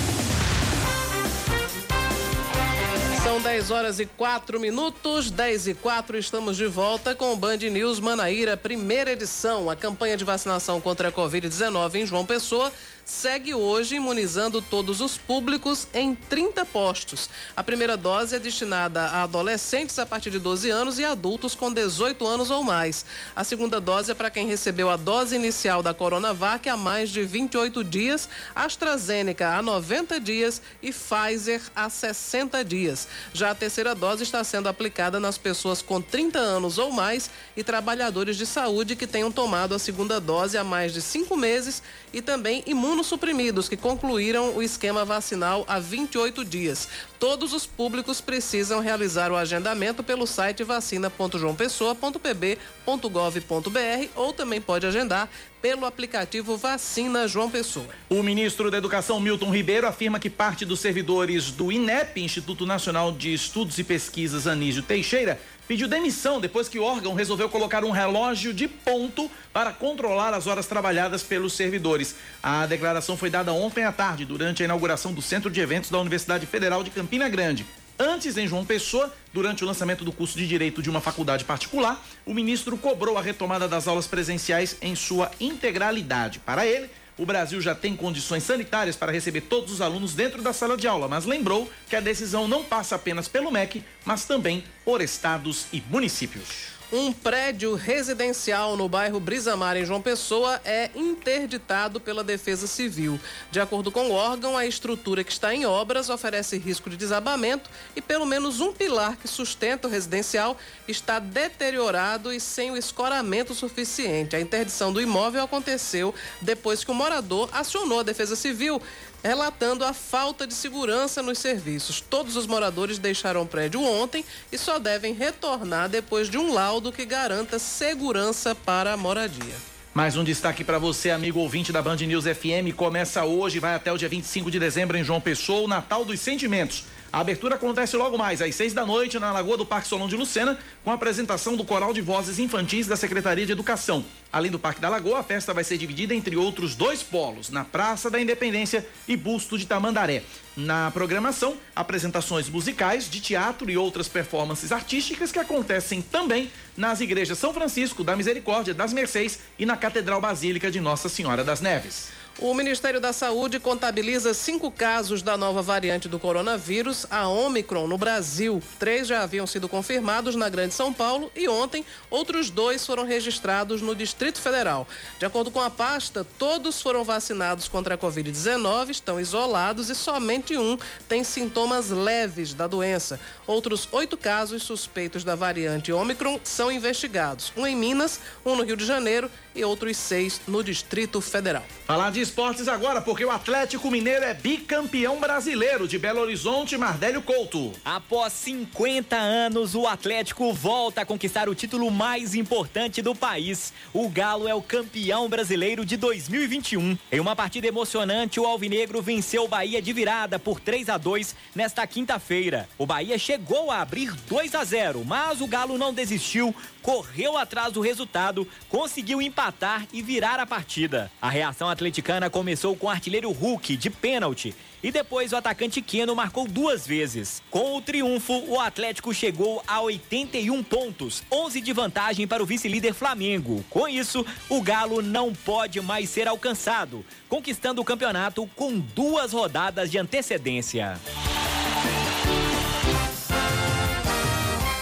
São 10 horas e 4 minutos, 10 e 4, estamos de volta com o Band News Manaíra, primeira edição. A campanha de vacinação contra a Covid-19 em João Pessoa segue hoje imunizando todos os públicos em 30 postos. A primeira dose é destinada a adolescentes a partir de 12 anos e adultos com 18 anos ou mais. A segunda dose é para quem recebeu a dose inicial da Coronavac há mais de 28 dias, AstraZeneca há 90 dias e Pfizer há 60 dias. Já a terceira dose está sendo aplicada nas pessoas com 30 anos ou mais e trabalhadores de saúde que tenham tomado a segunda dose há mais de cinco meses e também imunossuprimidos que concluíram o esquema vacinal há 28 dias. Todos os públicos precisam realizar o agendamento pelo site vacina.joaopessoa.pb.gov.br ou também pode agendar pelo aplicativo Vacina João Pessoa. O ministro da Educação, Milton Ribeiro, afirma que parte dos servidores do INEP, Instituto Nacional de Estudos e Pesquisas Anísio Teixeira, pediu demissão depois que o órgão resolveu colocar um relógio de ponto para controlar as horas trabalhadas pelos servidores. A declaração foi dada ontem à tarde, durante a inauguração do Centro de Eventos da Universidade Federal de Campina Grande. Antes, em João Pessoa, durante o lançamento do curso de Direito de uma faculdade particular, o ministro cobrou a retomada das aulas presenciais em sua integralidade. Para ele, o Brasil já tem condições sanitárias para receber todos os alunos dentro da sala de aula, mas lembrou que a decisão não passa apenas pelo MEC, mas também por estados e municípios. Um prédio residencial no bairro Brisamar, em João Pessoa, é interditado pela Defesa Civil. De acordo com o órgão, a estrutura que está em obras oferece risco de desabamento e pelo menos um pilar que sustenta o residencial está deteriorado e sem o escoramento suficiente. A interdição do imóvel aconteceu depois que o morador acionou a Defesa Civil relatando a falta de segurança nos serviços. Todos os moradores deixaram o prédio ontem e só devem retornar depois de um laudo que garanta segurança para a moradia. Mais um destaque para você, amigo ouvinte da Band News FM. Começa hoje, vai até o dia 25 de dezembro em João Pessoa, o Natal dos Sentimentos. A abertura acontece logo mais, às seis da noite, na Lagoa do Parque Solon de Lucena, com a apresentação do Coral de Vozes Infantis da Secretaria de Educação. Além do Parque da Lagoa, a festa vai ser dividida entre outros dois polos, na Praça da Independência e Busto de Tamandaré. Na programação, apresentações musicais, de teatro e outras performances artísticas que acontecem também nas igrejas São Francisco, da Misericórdia, das Mercês e na Catedral Basílica de Nossa Senhora das Neves. O Ministério da Saúde contabiliza cinco casos da nova variante do coronavírus, a Omicron, no Brasil. Três já haviam sido confirmados na Grande São Paulo e ontem outros dois foram registrados no Distrito Federal. De acordo com a pasta, todos foram vacinados contra a Covid-19, estão isolados e somente um tem sintomas leves da doença. Outros oito casos suspeitos da variante Omicron são investigados: um em Minas, um no Rio de Janeiro e outros seis no Distrito Federal. Falar de esportes agora, porque o Atlético Mineiro é bicampeão brasileiro de Belo Horizonte, Mardélio Couto. Após 50 anos, o Atlético volta a conquistar o título mais importante do país. O Galo é o campeão brasileiro de 2021. Em uma partida emocionante, o Alvinegro venceu o Bahia de virada por 3 a 2 nesta quinta-feira. O Bahia chegou a abrir 2 a 0, mas o Galo não desistiu, correu atrás do resultado, conseguiu empatar e virar a partida. A reação atleticana começou com o artilheiro Hulk de pênalti e depois o atacante Keno marcou duas vezes. Com o triunfo, o Atlético chegou a 81 pontos, 11 de vantagem para o vice-líder Flamengo. Com isso, o Galo não pode mais ser alcançado, conquistando o campeonato com duas rodadas de antecedência.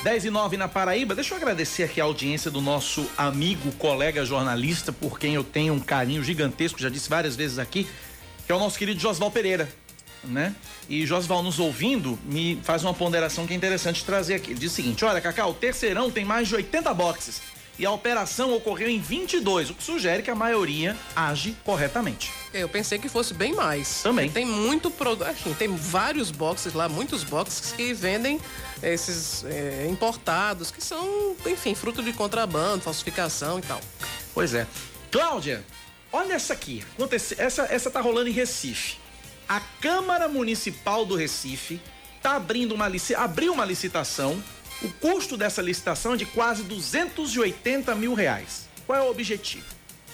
10 e 9 na Paraíba. Deixa eu agradecer aqui a audiência do nosso amigo, colega jornalista, por quem eu tenho um carinho gigantesco, já disse várias vezes aqui, que é o nosso querido Josval Pereira. Né? E Josval nos ouvindo me faz uma ponderação que é interessante trazer aqui. Ele diz o seguinte: olha, Cacau, o terceirão tem mais de 80 boxes e a operação ocorreu em 22, o que sugere que a maioria age corretamente. Eu pensei que fosse bem mais. Também. Tem muito produto. Assim, tem vários boxes lá, muitos boxes que vendem esses é, importados, que são, enfim, fruto de contrabando, falsificação e tal. Pois é. Cláudia, olha essa aqui. Essa, essa tá rolando em Recife. A Câmara Municipal do Recife tá abrindo uma lici- abriu uma licitação. O custo dessa licitação é de quase 280 mil reais. Qual é o objetivo?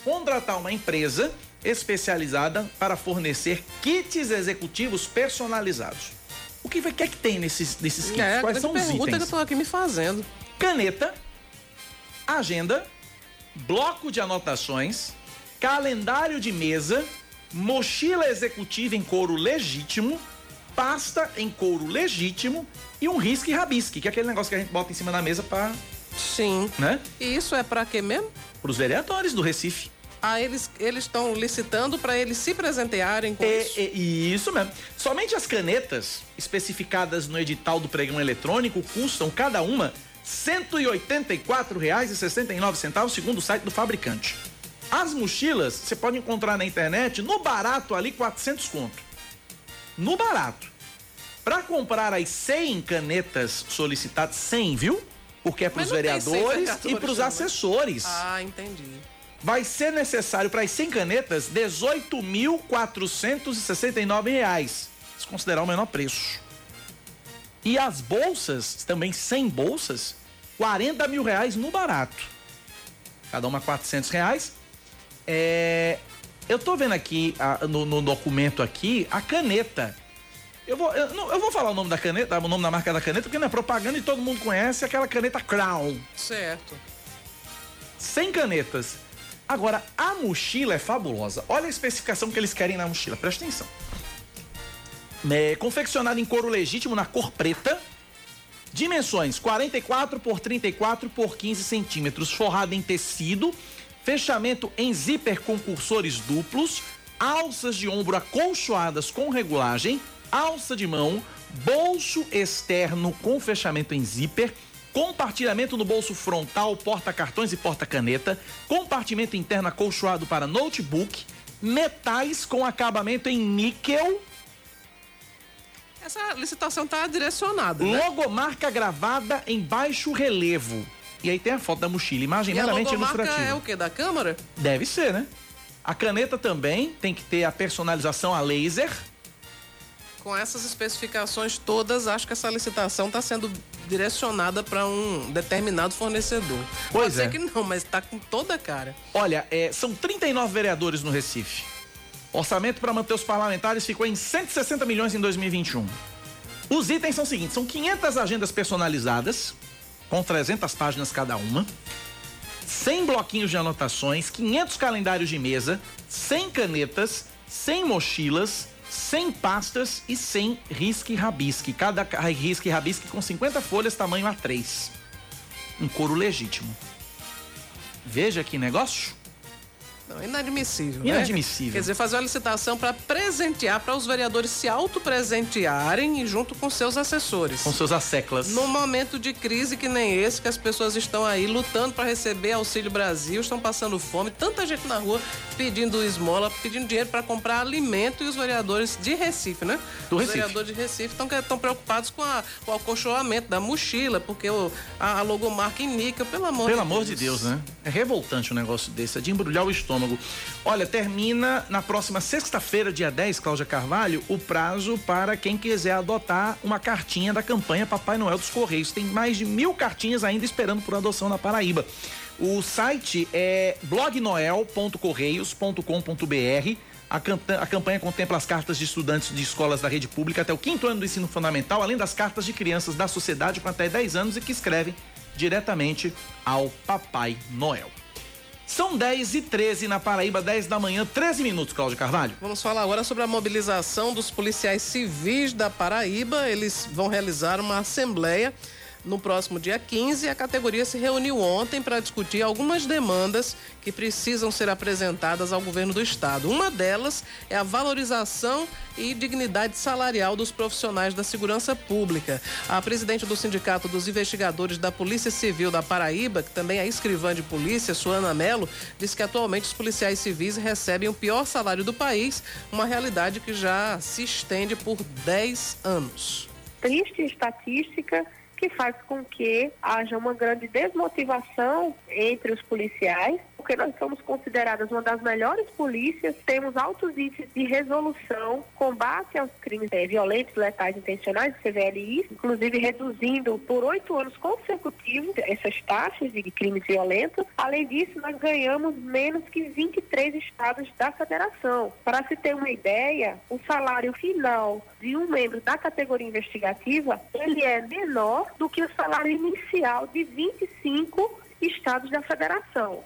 Contratar uma empresa especializada para fornecer kits executivos personalizados. O que, que é que tem nesses, nesses kits? É, Quais são os pergunta itens? que eu tô aqui me fazendo. caneta, agenda, bloco de anotações, calendário de mesa, mochila executiva em couro legítimo, pasta em couro legítimo e um risque rabisque, que é aquele negócio que a gente bota em cima da mesa para, Sim. né? E isso é pra quê mesmo? Para os vereadores do Recife. Ah, eles eles estão licitando para eles se presentearem com É, isso. é, isso mesmo. Somente as canetas especificadas no edital do pregão eletrônico custam cada uma R$ 184,69, segundo o site do fabricante. As mochilas você pode encontrar na internet no barato ali 400 conto. No barato. Para comprar as 100 canetas solicitadas, 100, viu? Porque é para os Mas não tem 100 vereadores e para os né? assessores Ah, entendi. vai ser necessário para as 100 canetas 18.469 reais, se considerar o menor preço. E as bolsas, também 100 bolsas, 40 mil reais no barato. Cada uma 400 reais. É, eu tô vendo aqui a- no, no documento aqui a caneta. Eu vou, eu, não- eu vou falar o nome da caneta, o nome da marca da caneta, porque não é propaganda e todo mundo conhece aquela caneta Crown. Certo. 100 canetas. Agora, a mochila é fabulosa. Olha a especificação que eles querem na mochila, presta atenção. É, confeccionada em couro legítimo na cor preta. Dimensões 44 por 34 por 15 centímetros, forrada em tecido, fechamento em zíper com cursores duplos, alças de ombro acolchoadas com regulagem, alça de mão, bolso externo com fechamento em zíper, compartilhamento no bolso frontal, porta-cartões e porta-caneta, compartimento interno acolchoado para notebook, metais com acabamento em níquel, Essa licitação tá direcionada, né? logomarca gravada em baixo relevo. E aí tem a foto da mochila, imagem E a meramente logomarca ilustrativa. é o quê? Da Câmara? Deve ser, né? A caneta também tem que ter a personalização a laser. Com essas especificações todas, acho que essa licitação está sendo direcionada para um determinado fornecedor. Pois Pode ser é. que não, mas está com toda a cara. Olha, é, são 39 vereadores no Recife. Orçamento para manter os parlamentares ficou em 160 milhões em 2021. Os itens são os seguintes: são 500 agendas personalizadas, com 300 páginas cada uma, 100 bloquinhos de anotações, 500 calendários de mesa, 100 canetas, 100 mochilas, 100 pastas e 100 risque e rabisque. Cada ca- risque e rabisque com 50 folhas, tamanho A3. Um couro legítimo. Veja que negócio. Não, inadmissível. né? Inadmissível. Quer dizer, fazer uma licitação para presentear, para os vereadores se autopresentearem junto com seus assessores. Com seus asseclas. Num momento de crise que nem esse, que as pessoas estão aí lutando para receber Auxílio Brasil, estão passando fome, tanta gente na rua pedindo esmola, pedindo dinheiro para comprar alimento e os vereadores de Recife, né? Do os Recife. vereadores de Recife estão preocupados com, a- com o acolchoamento da mochila, porque o, a, a logomarca em níquel, pelo amor Pelo de amor Deus. de Deus, né? É revoltante um negócio desse, é de embrulhar o estômago. Olha, termina na próxima sexta-feira, dia 10, Cláudia Carvalho, o prazo para quem quiser adotar uma cartinha da campanha Papai Noel dos Correios. Tem mais de mil cartinhas ainda esperando por adoção na Paraíba. O site é blognoel.correios.com.br. A, a campanha contempla as cartas de estudantes de escolas da rede pública até o quinto ano do ensino fundamental, além das cartas de crianças da sociedade com até 10 anos e que escrevem diretamente ao Papai Noel. São 10 e 13 na Paraíba, 10 da manhã, 13 minutos, Cláudio Carvalho. Vamos falar agora sobre a mobilização dos policiais civis da Paraíba. Eles vão realizar uma assembleia No próximo dia 15, a categoria se reuniu ontem para discutir algumas demandas que precisam ser apresentadas ao governo do estado. Uma delas é a valorização e dignidade salarial dos profissionais da segurança pública. A presidente do Sindicato dos Investigadores da Polícia Civil da Paraíba, que também é escrivã de polícia, Suana Melo, disse que atualmente os policiais civis recebem o pior salário do país, uma realidade que já se estende por 10 anos. Triste estatística que faz com que haja uma grande desmotivação entre os policiais, porque nós somos consideradas uma das melhores polícias, temos altos índices de resolução, combate aos crimes é, violentos, letais intencionais, CVLI, inclusive reduzindo por oito anos consecutivos essas taxas de crimes violentos. Além disso, nós ganhamos menos que 23 estados da federação. Para se ter uma ideia, o salário final de um membro da categoria investigativa, ele é menor do que o salário inicial de 25 estados da federação.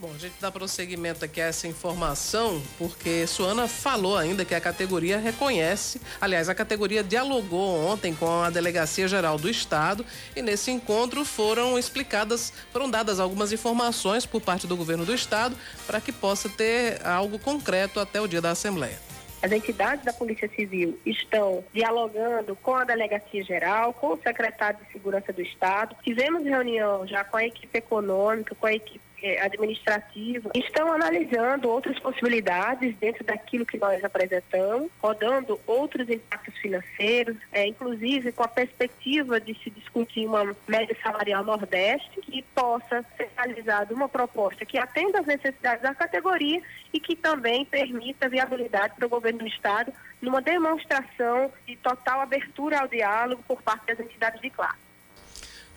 Bom, a gente dá prosseguimento aqui a essa informação, porque Suana falou ainda que a categoria reconhece, aliás, a categoria dialogou ontem com a Delegacia Geral do Estado e nesse encontro foram explicadas, foram dadas algumas informações por parte do governo do Estado para que possa ter algo concreto até o dia da Assembleia. As entidades da Polícia Civil estão dialogando com a Delegacia Geral, com o secretário de Segurança do Estado. Tivemos reunião já com a equipe econômica, com a equipe administrativa estão analisando outras possibilidades dentro daquilo que nós apresentamos, rodando outros impactos financeiros, é, inclusive com a perspectiva de se discutir uma média salarial nordeste que possa ser realizada uma proposta que atenda às necessidades da categoria e que também permita viabilidade para o governo do estado numa demonstração de total abertura ao diálogo por parte das entidades de classe.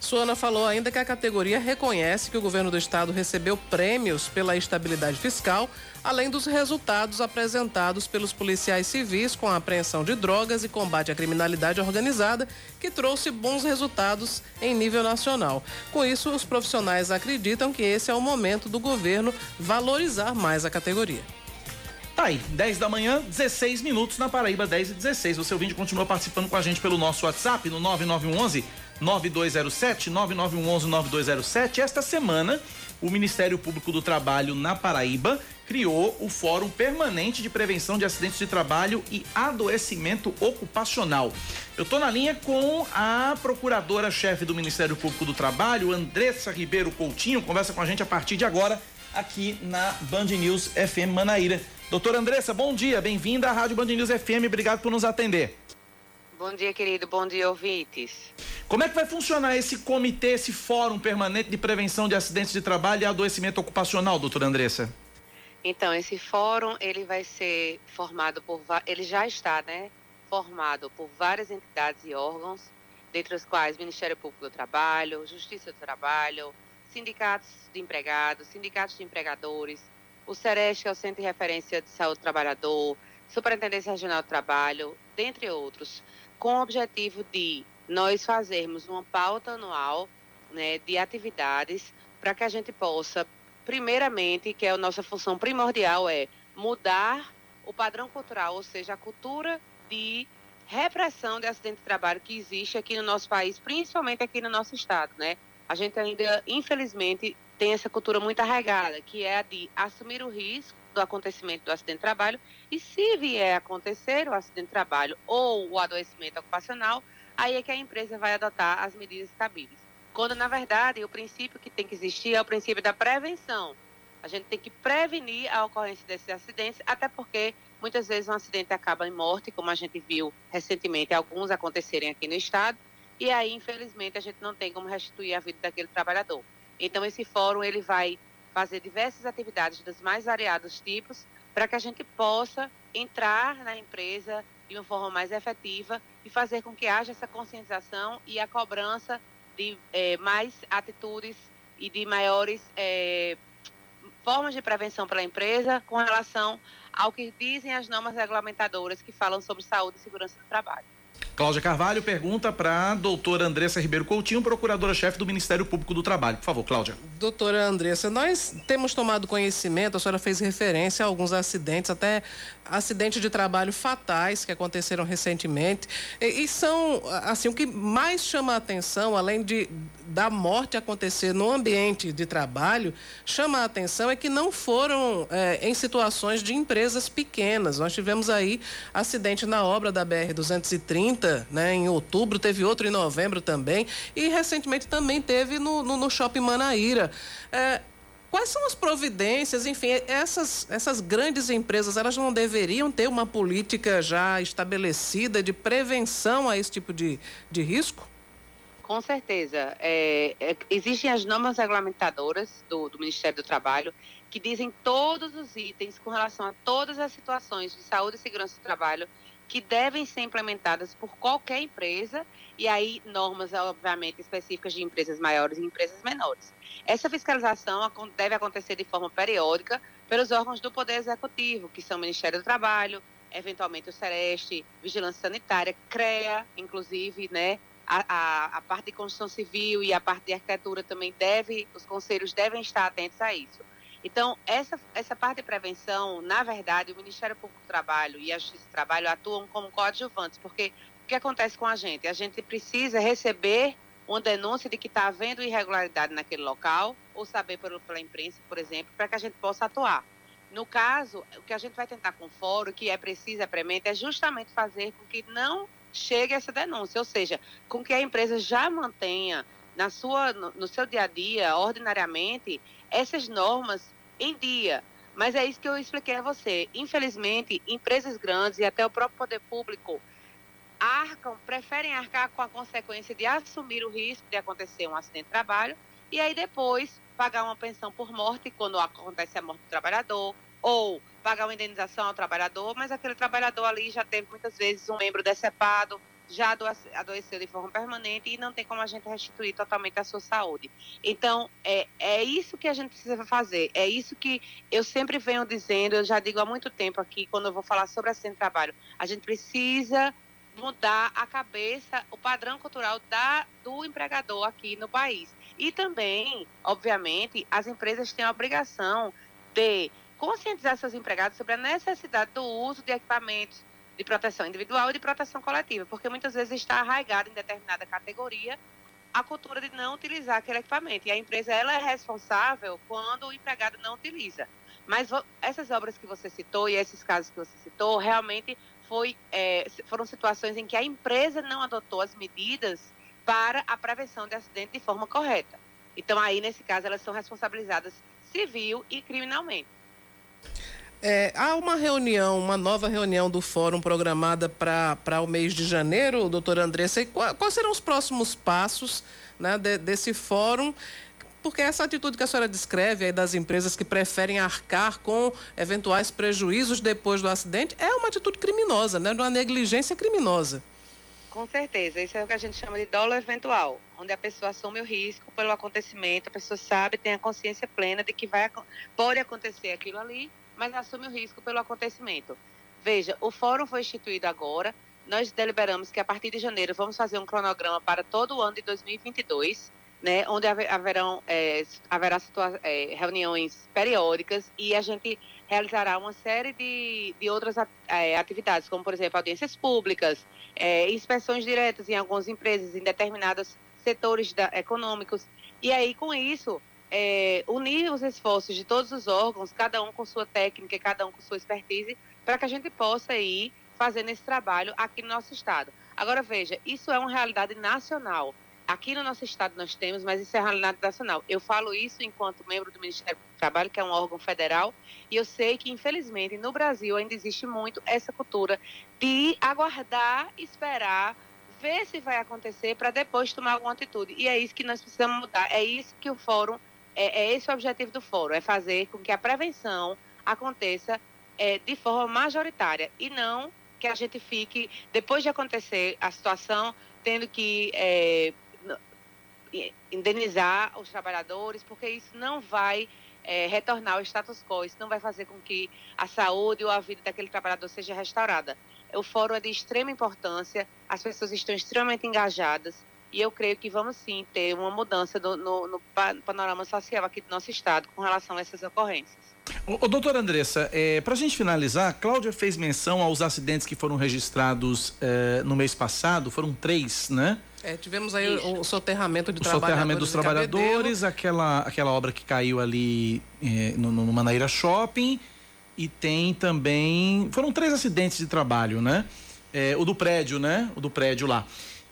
Suana falou ainda que a categoria reconhece que o governo do estado recebeu prêmios pela estabilidade fiscal, além dos resultados apresentados pelos policiais civis com a apreensão de drogas e combate à criminalidade organizada, que trouxe bons resultados em nível nacional. Com isso, os profissionais acreditam que esse é o momento do governo valorizar mais a categoria. Tá aí, 10 da manhã, 16 minutos na Paraíba, 10 e 16. O seu vídeo continua participando com a gente pelo nosso WhatsApp no 9911 9207 9911 9207. Esta semana, o Ministério Público do Trabalho na Paraíba criou o Fórum Permanente de Prevenção de Acidentes de Trabalho e Adoecimento Ocupacional. Eu estou na linha com a procuradora-chefe do Ministério Público do Trabalho, Andressa Ribeiro Coutinho, conversa com a gente a partir de agora aqui na Band News FM Manaíra. Doutora Andressa, bom dia, bem-vinda à Rádio Band News FM, obrigado por nos atender. Bom dia, querido, bom dia, ouvintes. Como é que vai funcionar esse comitê, esse fórum permanente de prevenção de acidentes de trabalho e adoecimento ocupacional, doutora Andressa? Então, esse fórum, ele vai ser formado por, ele já está, né, formado por várias entidades e órgãos, dentre os quais Ministério Público do Trabalho, Justiça do Trabalho, sindicatos de empregados, sindicatos de empregadores, o SEREST, que é o Centro de Referência de Saúde do Trabalhador, Superintendência Regional do Trabalho, dentre outros, com o objetivo de nós fazermos uma pauta anual né, de atividades para que a gente possa, primeiramente, que é a nossa função primordial, é mudar o padrão cultural, ou seja, a cultura de repressão de acidente de trabalho que existe aqui no nosso país, principalmente aqui no nosso estado, né? A gente ainda, infelizmente, tem essa cultura muito arraigada, que é a de assumir o risco do acontecimento do acidente de trabalho e se vier a acontecer o acidente de trabalho ou o adoecimento ocupacional, aí é que a empresa vai adotar as medidas cabíveis. Quando, na verdade, o princípio que tem que existir é o princípio da prevenção. A gente tem que prevenir a ocorrência desses acidentes, até porque muitas vezes um acidente acaba em morte, como a gente viu recentemente alguns acontecerem aqui no estado, e aí, infelizmente, a gente não tem como restituir a vida daquele trabalhador. Então, esse fórum ele vai fazer diversas atividades dos mais variados tipos para que a gente possa entrar na empresa de uma forma mais efetiva e fazer com que haja essa conscientização e a cobrança de é, mais atitudes e de maiores é, formas de prevenção pela empresa com relação ao que dizem as normas regulamentadoras que falam sobre saúde e segurança do trabalho. Cláudia Carvalho pergunta para a doutora Andressa Ribeiro Coutinho, procuradora-chefe do Ministério Público do Trabalho. Por favor, Cláudia. Doutora Andressa, nós temos tomado conhecimento, a senhora fez referência a alguns acidentes, até acidentes de trabalho fatais que aconteceram recentemente. E, e, são, assim, o que mais chama a atenção, além de da morte acontecer no ambiente de trabalho, chama a atenção é que não foram é, em situações de empresas pequenas. Nós tivemos aí acidente na obra da BR-230, né, em outubro, teve outro em novembro também, e recentemente também teve no, no, no Shopping Manaíra. É, Quais são as providências, enfim, essas, essas grandes empresas, elas não deveriam ter uma política já estabelecida de prevenção a esse tipo de, de risco? Com certeza. É, é, existem as normas regulamentadoras do, do Ministério do Trabalho que dizem todos os itens com relação a todas as situações de saúde e segurança do trabalho que devem ser implementadas por qualquer empresa e aí normas, obviamente, específicas de empresas maiores e empresas menores. Essa fiscalização deve acontecer de forma periódica pelos órgãos do Poder Executivo, que são o Ministério do Trabalho, eventualmente o Sereste, Vigilância Sanitária, CREA, inclusive, né? A, a, a, parte de construção civil e a parte de arquitetura também deve, os conselhos devem estar atentos a isso. Então, essa, essa parte de prevenção, na verdade, o Ministério Público do Trabalho e a Justiça do Trabalho atuam como coadjuvantes, porque o que acontece com a gente? A gente precisa receber uma denúncia de que está havendo irregularidade naquele local, ou saber pelo, pela imprensa, por exemplo, para que a gente possa atuar. No caso, o que a gente vai tentar com o fórum, que é preciso, é premente, é justamente fazer com que não chegue essa denúncia, ou seja, com que a empresa já mantenha na sua, no, no seu dia a dia, ordinariamente, essas normas em dia. Mas é isso que eu expliquei a você. Infelizmente, empresas grandes e até o próprio poder público arcam, preferem arcar com a consequência de assumir o risco de acontecer um acidente de trabalho e aí depois pagar uma pensão por morte quando acontece a morte do trabalhador ou pagar uma indenização ao trabalhador, mas aquele trabalhador ali já teve muitas vezes um membro decepado, já adoeceu de forma permanente e não tem como a gente restituir totalmente a sua saúde. Então, é, é isso que a gente precisa fazer, é isso que eu sempre venho dizendo, eu já digo há muito tempo aqui, quando eu vou falar sobre acidente de trabalho, a gente precisa mudar a cabeça, o padrão cultural da, do empregador aqui no país. E também, obviamente, as empresas têm a obrigação de conscientizar seus empregados sobre a necessidade do uso de equipamentos de proteção individual e de proteção coletiva, porque muitas vezes está arraigado em determinada categoria a cultura de não utilizar aquele equipamento. E a empresa ela é responsável quando o empregado não utiliza. Mas essas obras que você citou e esses casos que você citou, realmente foi, é, foram situações em que a empresa não adotou as medidas para a prevenção de acidente de forma correta. Então, aí, nesse caso, elas são responsabilizadas civil e criminalmente. É, há uma reunião, uma nova reunião do fórum programada para o mês de janeiro, doutora Andressa. Quais, quais serão os próximos passos né, de, desse fórum? Porque essa atitude que a senhora descreve aí das empresas que preferem arcar com eventuais prejuízos depois do acidente é uma atitude criminosa, né? Uma negligência criminosa. Com certeza, isso é o que a gente chama de dolo eventual, onde a pessoa assume o risco pelo acontecimento, a pessoa sabe, tem a consciência plena de que vai, pode acontecer aquilo ali, mas assume o risco pelo acontecimento. Veja, o fórum foi instituído agora, nós deliberamos que a partir de janeiro vamos fazer um cronograma para todo o ano de 2022, né, onde haverão, é, haverá é, reuniões periódicas e a gente realizará uma série de, de outras é, atividades, como, por exemplo, audiências públicas, é, inspeções diretas em algumas empresas, em determinados setores da, econômicos. E aí, com isso, é, unir os esforços de todos os órgãos, cada um com sua técnica, cada um com sua expertise, para que a gente possa ir fazendo esse trabalho aqui no nosso estado. Agora, veja, isso é uma realidade nacional. Aqui no nosso estado nós temos, mas isso é realidade nacional. Eu falo isso enquanto membro do Ministério do Trabalho, que é um órgão federal, e eu sei que, infelizmente, no Brasil ainda existe muito essa cultura de aguardar, esperar, ver se vai acontecer para depois tomar alguma atitude. E é isso que nós precisamos mudar. É isso que o fórum, é, é esse o objetivo do fórum, é fazer com que a prevenção aconteça é, de forma majoritária e não que a gente fique, depois de acontecer a situação, tendo que é, indenizar os trabalhadores, porque isso não vai é, retornar ao status quo, isso não vai fazer com que a saúde ou a vida daquele trabalhador seja restaurada. O fórum é de extrema importância, as pessoas estão extremamente engajadas e eu creio que vamos sim ter uma mudança do, no, no, panorama social aqui do nosso estado com relação a essas ocorrências. Ô, doutora Andressa, é, para a gente finalizar, Cláudia fez menção aos acidentes que foram registrados é, no mês passado, foram três, né? É, tivemos aí o, o soterramento de o soterramento dos trabalhadores, aquela, aquela obra que caiu ali é, no, no Manaíra Shopping e tem também. Foram três acidentes de trabalho, né? É, o do prédio, né? O do prédio lá.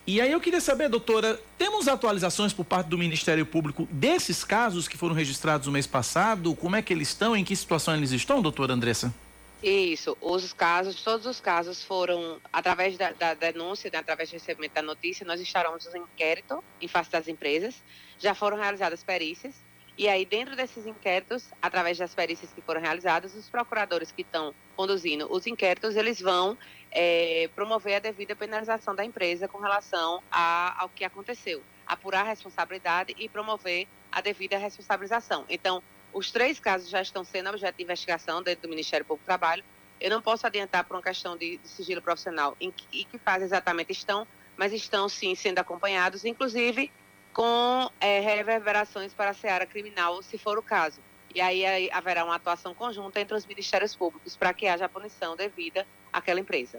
E aí eu queria saber, doutora, temos atualizações por parte do Ministério Público desses casos que foram registrados no mês passado? Como é que eles estão? Em que situação eles estão, doutora Andressa? Isso, os casos, todos os casos foram, através da, da denúncia, né, através do recebimento da notícia, nós instalamos um inquérito em face das empresas, já foram realizadas perícias, e aí, dentro desses inquéritos, através das perícias que foram realizadas, os procuradores que estão conduzindo os inquéritos, eles vão é, promover a devida penalização da empresa com relação a, ao que aconteceu, apurar a responsabilidade e promover a devida responsabilização. Então, os três casos já estão sendo objeto de investigação dentro do Ministério Público do Trabalho. Eu não posso adiantar por uma questão de, de sigilo profissional em que, em que fase exatamente estão, mas estão sim sendo acompanhados, inclusive com é, reverberações para a seara criminal, se for o caso. E aí, aí haverá uma atuação conjunta entre os ministérios públicos para que haja punição devida àquela empresa.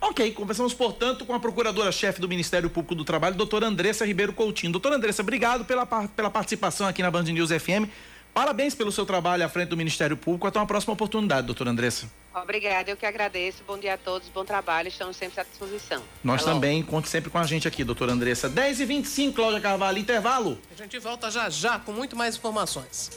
Ok, conversamos, portanto, com a procuradora-chefe do Ministério Público do Trabalho, doutora Andressa Ribeiro Coutinho. Doutora Andressa, obrigado pela, pela participação aqui na Band News FM. Parabéns pelo seu trabalho à frente do Ministério Público. Até uma próxima oportunidade, doutora Andressa. Obrigada, eu que agradeço. Bom dia a todos, bom trabalho, estamos sempre à disposição. Nós Hello. também, conte sempre com a gente aqui, doutora Andressa. 10h25, Cláudia Carvalho, intervalo. A gente volta já já com muito mais informações.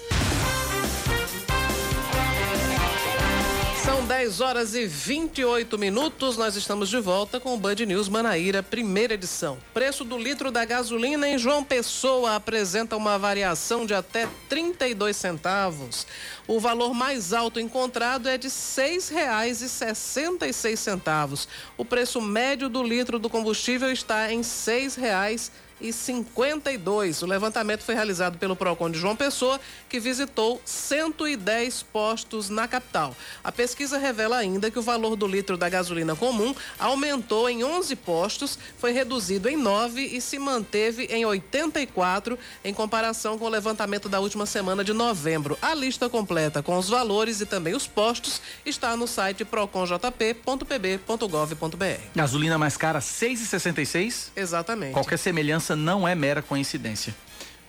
São 10 horas e 28 minutos. Nós estamos de volta com o Band News Manaíra, primeira edição. Preço do litro da gasolina em João Pessoa apresenta uma variação de até 32 centavos. O valor mais alto encontrado é de R$ 6,66. O preço médio do litro do combustível está em R$ 6,66 e 52. O levantamento foi realizado pelo Procon de João Pessoa, que visitou 110 postos na capital. A pesquisa revela ainda que o valor do litro da gasolina comum aumentou em 11 postos, foi reduzido em 9 e se manteve em 84 em comparação com o levantamento da última semana de novembro. A lista completa com os valores e também os postos está no site proconjp.pb.gov.br. Gasolina mais cara 6,66? Exatamente. Qualquer semelhança não é mera coincidência.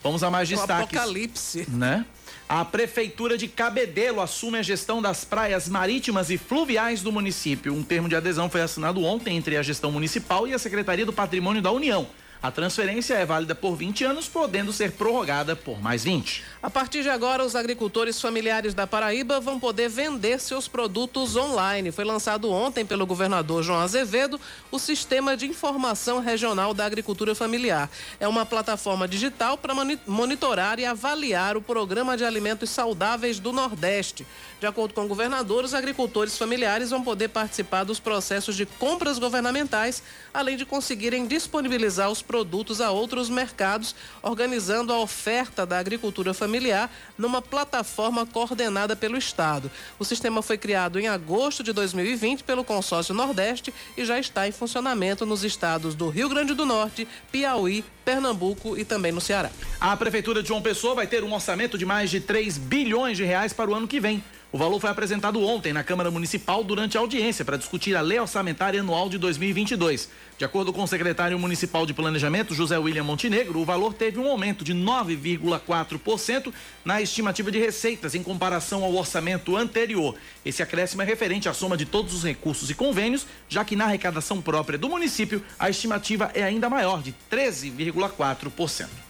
Vamos a mais destaques. O apocalipse. Né? A Prefeitura de Cabedelo assume a gestão das praias marítimas e fluviais do município. Um termo de adesão foi assinado ontem entre a gestão municipal e a Secretaria do Patrimônio da União. A transferência é válida por 20 anos, podendo ser prorrogada por mais 20. A partir de agora, os agricultores familiares da Paraíba vão poder vender seus produtos online. Foi lançado ontem pelo governador João Azevedo o Sistema de Informação Regional da Agricultura Familiar. É uma plataforma digital para monitorar e avaliar o Programa de Alimentos Saudáveis do Nordeste. De acordo com o governador, os agricultores familiares vão poder participar dos processos de compras governamentais, além de conseguirem disponibilizar os produtos a outros mercados, organizando a oferta da agricultura familiar numa plataforma coordenada pelo Estado. O sistema foi criado em agosto de 2020 pelo Consórcio Nordeste e já está em funcionamento nos estados do Rio Grande do Norte, Piauí, Pernambuco e também no Ceará. A Prefeitura de João Pessoa vai ter um orçamento de mais de 3 bilhões de reais para o ano que vem. O valor foi apresentado ontem na Câmara Municipal durante a audiência para discutir a Lei Orçamentária Anual de 2022. De acordo com o secretário municipal de Planejamento, José William Montenegro, o valor teve um aumento de 9,4% na estimativa de receitas em comparação ao orçamento anterior. Esse acréscimo é referente à soma de todos os recursos e convênios, já que na arrecadação própria do município a estimativa é ainda maior, de 13,4%.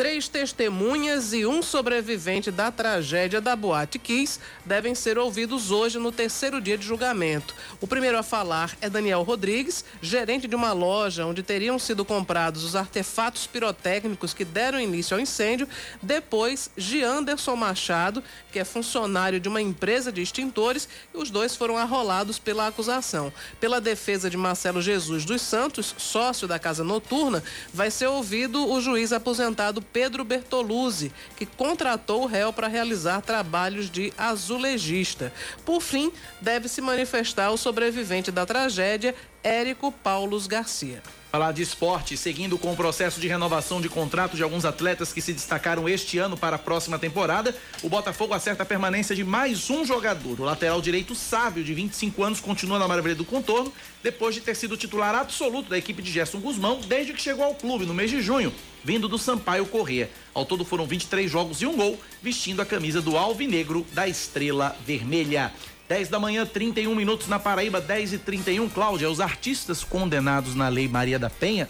Três testemunhas e um sobrevivente da tragédia da Boate Kiss devem ser ouvidos hoje no terceiro dia de julgamento. O primeiro a falar é Daniel Rodrigues, gerente de uma loja onde teriam sido comprados os artefatos pirotécnicos que deram início ao incêndio. Depois, Gianderson Machado, que é funcionário de uma empresa de extintores, e os dois foram arrolados pela acusação. Pela defesa de Marcelo Jesus dos Santos, sócio da Casa Noturna, vai ser ouvido o juiz aposentado Pedro Bertoluzzi, que contratou o réu para realizar trabalhos de azulejista. Por fim, deve se manifestar o sobrevivente da tragédia, Érico Paulos Garcia. Falar de esporte, seguindo com o processo de renovação de contrato de alguns atletas que se destacaram este ano para a próxima temporada, o Botafogo acerta a permanência de mais um jogador. O lateral direito Sávio, de 25 anos, continua na maravilha do contorno, depois de ter sido titular absoluto da equipe de Gerson Guzmão desde que chegou ao clube no mês de junho, vindo do Sampaio Corrêa. Ao todo foram 23 jogos e um gol, vestindo a camisa do Alvinegro da Estrela Vermelha. 10 da manhã, 31 minutos na Paraíba, 10 e 31. Cláudia, os artistas condenados na Lei Maria da Penha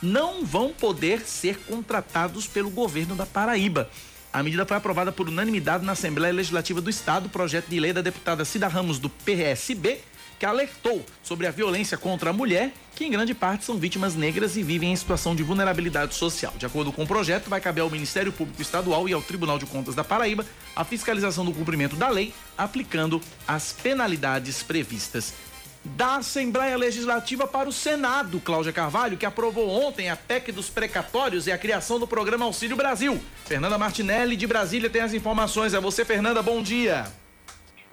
não vão poder ser contratados pelo governo da Paraíba. A medida foi aprovada por unanimidade na Assembleia Legislativa do Estado, projeto de lei da deputada Cida Ramos do PSB que alertou sobre a violência contra a mulher, que em grande parte são vítimas negras e vivem em situação de vulnerabilidade social. De acordo com o projeto, vai caber ao Ministério Público Estadual e ao Tribunal de Contas da Paraíba a fiscalização do cumprimento da lei, aplicando as penalidades previstas da Assembleia Legislativa para o Senado, Cláudia Carvalho, que aprovou ontem a PEC dos precatórios e a criação do programa Auxílio Brasil. Fernanda Martinelli, de Brasília, tem as informações. É você, Fernanda, bom dia.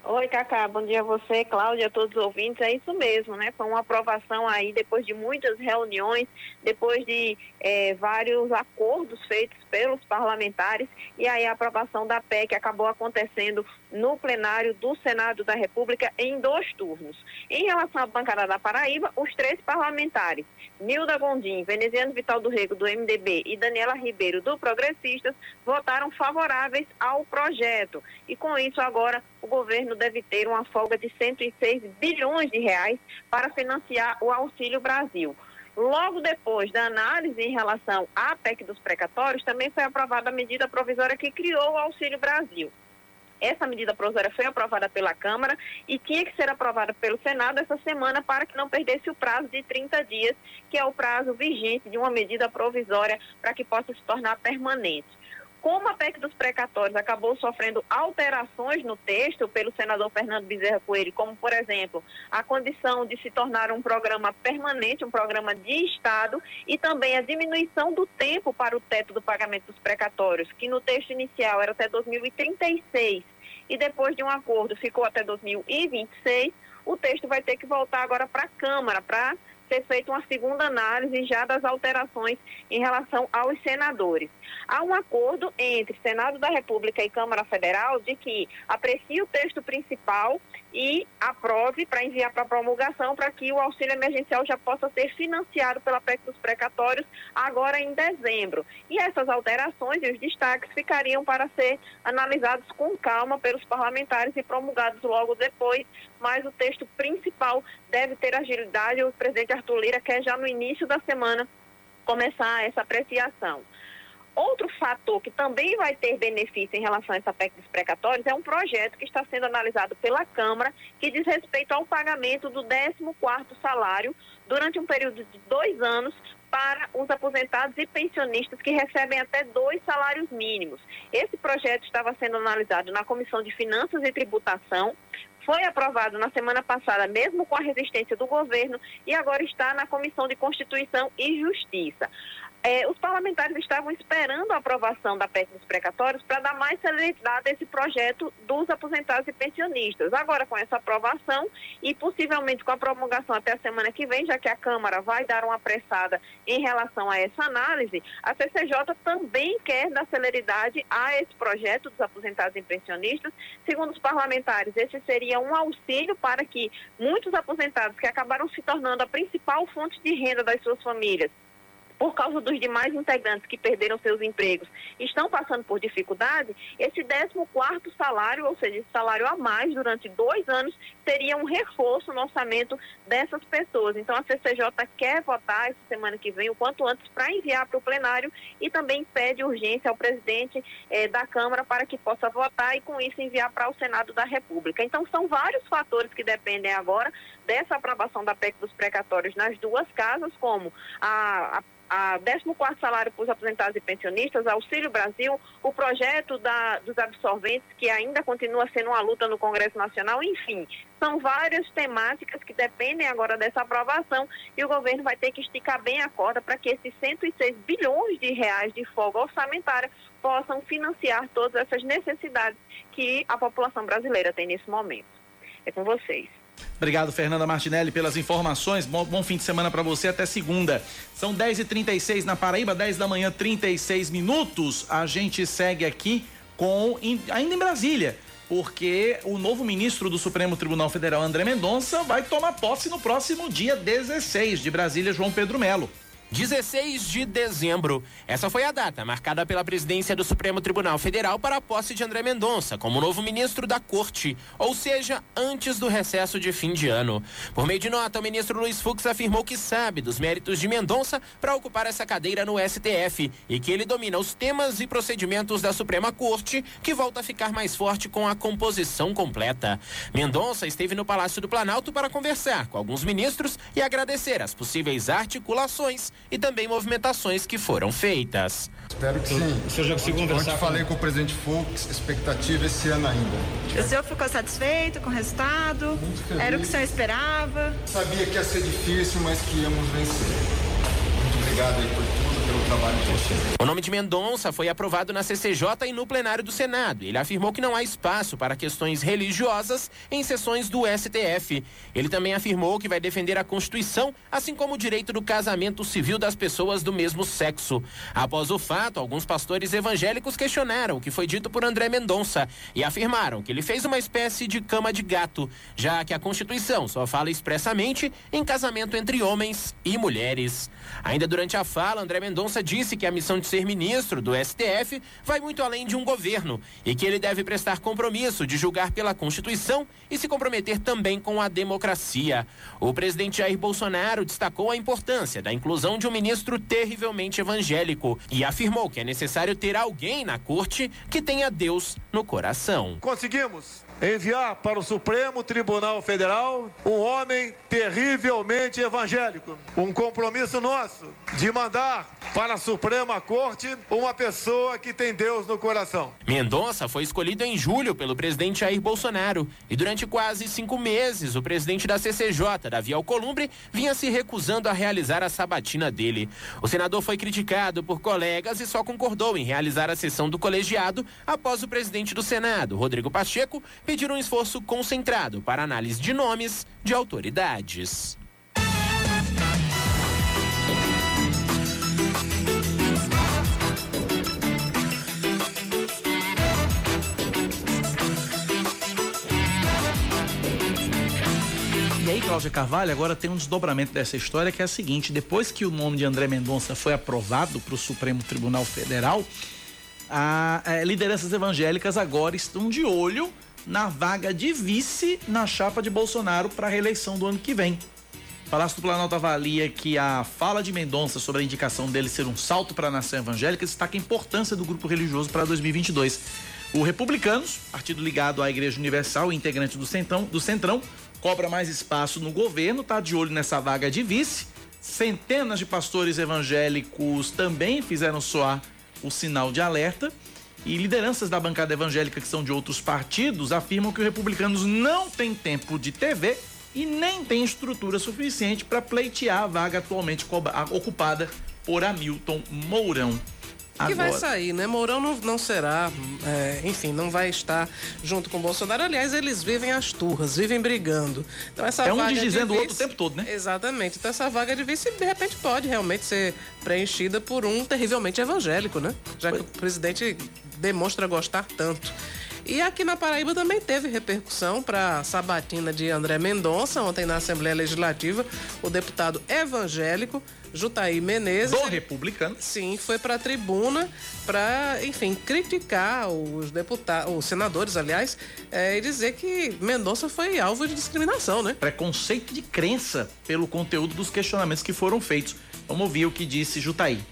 Oi, Cacá, bom dia a você, Cláudia, a todos os ouvintes. É isso mesmo, né? Foi uma aprovação aí depois de muitas reuniões, depois de é, vários acordos feitos pelos parlamentares e aí a aprovação da PEC acabou acontecendo no plenário do Senado da República em dois turnos. Em relação à bancada da Paraíba, os três parlamentares, Nilda Gondim, Veneziano Vital do Rego, do MDB e Daniela Ribeiro, do Progressistas, votaram favoráveis ao projeto. E com isso agora o governo deve ter uma folga de 106 bilhões de reais para financiar o Auxílio Brasil. Logo depois da análise em relação à PEC dos precatórios, também foi aprovada a medida provisória que criou o Auxílio Brasil. Essa medida provisória foi aprovada pela Câmara e tinha que ser aprovada pelo Senado essa semana para que não perdesse o prazo de 30 dias, que é o prazo vigente de uma medida provisória para que possa se tornar permanente. Como a PEC dos precatórios acabou sofrendo alterações no texto pelo senador Fernando Bezerra Coelho, como, por exemplo, a condição de se tornar um programa permanente, um programa de Estado, e também a diminuição do tempo para o teto do pagamento dos precatórios, que no texto inicial era até 2036 e depois de um acordo ficou até 2026, o texto vai ter que voltar agora para a Câmara para ser feita uma segunda análise já das alterações em relação aos senadores. Há um acordo entre Senado da República e Câmara Federal de que aprecie o texto principal e aprove para enviar para promulgação para que o auxílio emergencial já possa ser financiado pela PEC dos precatórios agora em dezembro. E essas alterações e os destaques ficariam para ser analisados com calma pelos parlamentares e promulgados logo depois, mas o texto principal deve ter agilidade. O presidente Arthur Lira quer já no início da semana começar essa apreciação. Outro fator que também vai ter benefício em relação a essa PEC dos precatórios é um projeto que está sendo analisado pela Câmara, que diz respeito ao pagamento do 14º salário durante um período de dois anos para os aposentados e pensionistas que recebem até dois salários mínimos. Esse projeto estava sendo analisado na Comissão de Finanças e Tributação, foi aprovado na semana passada, mesmo com a resistência do governo, e agora está na Comissão de Constituição e Justiça é, os parlamentares estavam esperando a aprovação da PEC dos precatórios para dar mais celeridade a esse projeto dos aposentados e pensionistas. Agora, com essa aprovação e possivelmente com a promulgação até a semana que vem, já que a Câmara vai dar uma apressada em relação a essa análise, a CCJ também quer dar celeridade a esse projeto dos aposentados e pensionistas. Segundo os parlamentares, esse seria um auxílio para que muitos aposentados que acabaram se tornando a principal fonte de renda das suas famílias por causa dos demais integrantes que perderam seus empregos, estão passando por dificuldade, esse 14º salário, ou seja, esse salário a mais durante dois anos, seria um reforço no orçamento dessas pessoas. Então, a CCJ quer votar essa semana que vem, o quanto antes, para enviar para o plenário e também pede urgência ao presidente eh, da Câmara para que possa votar e, com isso, enviar para o Senado da República. Então, são vários fatores que dependem agora dessa aprovação da PEC dos precatórios nas duas casas, como a, a a 14 salário para os aposentados e pensionistas, Auxílio Brasil, o projeto da, dos absorventes, que ainda continua sendo uma luta no Congresso Nacional, enfim, são várias temáticas que dependem agora dessa aprovação e o governo vai ter que esticar bem a corda para que esses 106 bilhões de reais de folga orçamentária possam financiar todas essas necessidades que a população brasileira tem nesse momento. É com vocês. Obrigado, Fernanda Martinelli, pelas informações. Bom, bom fim de semana para você até segunda. São 10h36 na Paraíba, 10 da manhã, 36 minutos. A gente segue aqui com. ainda em Brasília. Porque o novo ministro do Supremo Tribunal Federal, André Mendonça, vai tomar posse no próximo dia 16 de Brasília, João Pedro Melo. 16 de dezembro. Essa foi a data marcada pela presidência do Supremo Tribunal Federal para a posse de André Mendonça como novo ministro da Corte, ou seja, antes do recesso de fim de ano. Por meio de nota, o ministro Luiz Fux afirmou que sabe dos méritos de Mendonça para ocupar essa cadeira no STF e que ele domina os temas e procedimentos da Suprema Corte, que volta a ficar mais forte com a composição completa. Mendonça esteve no Palácio do Planalto para conversar com alguns ministros e agradecer as possíveis articulações e também movimentações que foram feitas. Espero que sim. O senhor já conseguiu conversar? Ontem falei com o presidente Fux, expectativa esse ano ainda. O senhor ficou satisfeito com o resultado? Era o que o senhor esperava? Sabia que ia ser difícil, mas que íamos vencer. Muito obrigado aí por tudo trabalho de vocês. O nome de Mendonça foi aprovado na CCJ e no plenário do Senado. Ele afirmou que não há espaço para questões religiosas em sessões do STF. Ele também afirmou que vai defender a Constituição, assim como o direito do casamento civil das pessoas do mesmo sexo. Após o fato, alguns pastores evangélicos questionaram o que foi dito por André Mendonça e afirmaram que ele fez uma espécie de cama de gato, já que a Constituição só fala expressamente em casamento entre homens e mulheres. Ainda durante a fala, André Mendonça Mendonça disse que a missão de ser ministro do STF vai muito além de um governo e que ele deve prestar compromisso de julgar pela Constituição e se comprometer também com a democracia. O presidente Jair Bolsonaro destacou a importância da inclusão de um ministro terrivelmente evangélico e afirmou que é necessário ter alguém na corte que tenha Deus no coração. Conseguimos enviar para o Supremo Tribunal Federal um homem terrivelmente evangélico. Um compromisso nosso de mandar para a Suprema Corte uma pessoa que tem Deus no coração. Mendonça foi escolhido em julho pelo presidente Jair Bolsonaro e durante quase cinco meses o presidente da CCJ, Davi Alcolumbre, vinha se recusando a realizar a sabatina dele. O senador foi criticado por colegas e só concordou em realizar a sessão do colegiado após o presidente do Senado, Rodrigo Pacheco, pedir um esforço concentrado para análise de nomes de autoridades. E aí, Cláudia Carvalho, agora tem um desdobramento dessa história que é a seguinte: depois que o nome de André Mendonça foi aprovado para o Supremo Tribunal Federal, a, a, é, lideranças evangélicas agora estão de olho na vaga de vice na chapa de Bolsonaro para a reeleição do ano que vem. O Palácio do Planalto avalia que a fala de Mendonça sobre a indicação dele ser um salto para a nação evangélica destaca a importância do grupo religioso para 2022. O Republicanos, partido ligado à Igreja Universal e integrante do do Centrão cobra mais espaço no governo, está de olho nessa vaga de vice. Centenas de pastores evangélicos também fizeram soar o sinal de alerta. E lideranças da bancada evangélica, que são de outros partidos, afirmam que os republicanos não têm tempo de TV e nem têm estrutura suficiente para pleitear a vaga atualmente ocupada por Hamilton Mourão. Agora. Que vai sair, né? Mourão não, não será, é, enfim, não vai estar junto com o Bolsonaro. Aliás, eles vivem as turras, vivem brigando. Então, essa é um dizendo o outro o tempo todo, né? Exatamente. Então essa vaga de vice, de repente, pode realmente ser preenchida por um terrivelmente evangélico, né? Já que o presidente demonstra gostar tanto. E aqui na Paraíba também teve repercussão para a sabatina de André Mendonça, ontem na Assembleia Legislativa, o deputado evangélico Jutaí Menezes. Do republicano. Sim, foi para a tribuna para, enfim, criticar os deputados, os senadores, aliás, é, e dizer que Mendonça foi alvo de discriminação, né? Preconceito de crença pelo conteúdo dos questionamentos que foram feitos. Vamos ouvir o que disse Jutaí.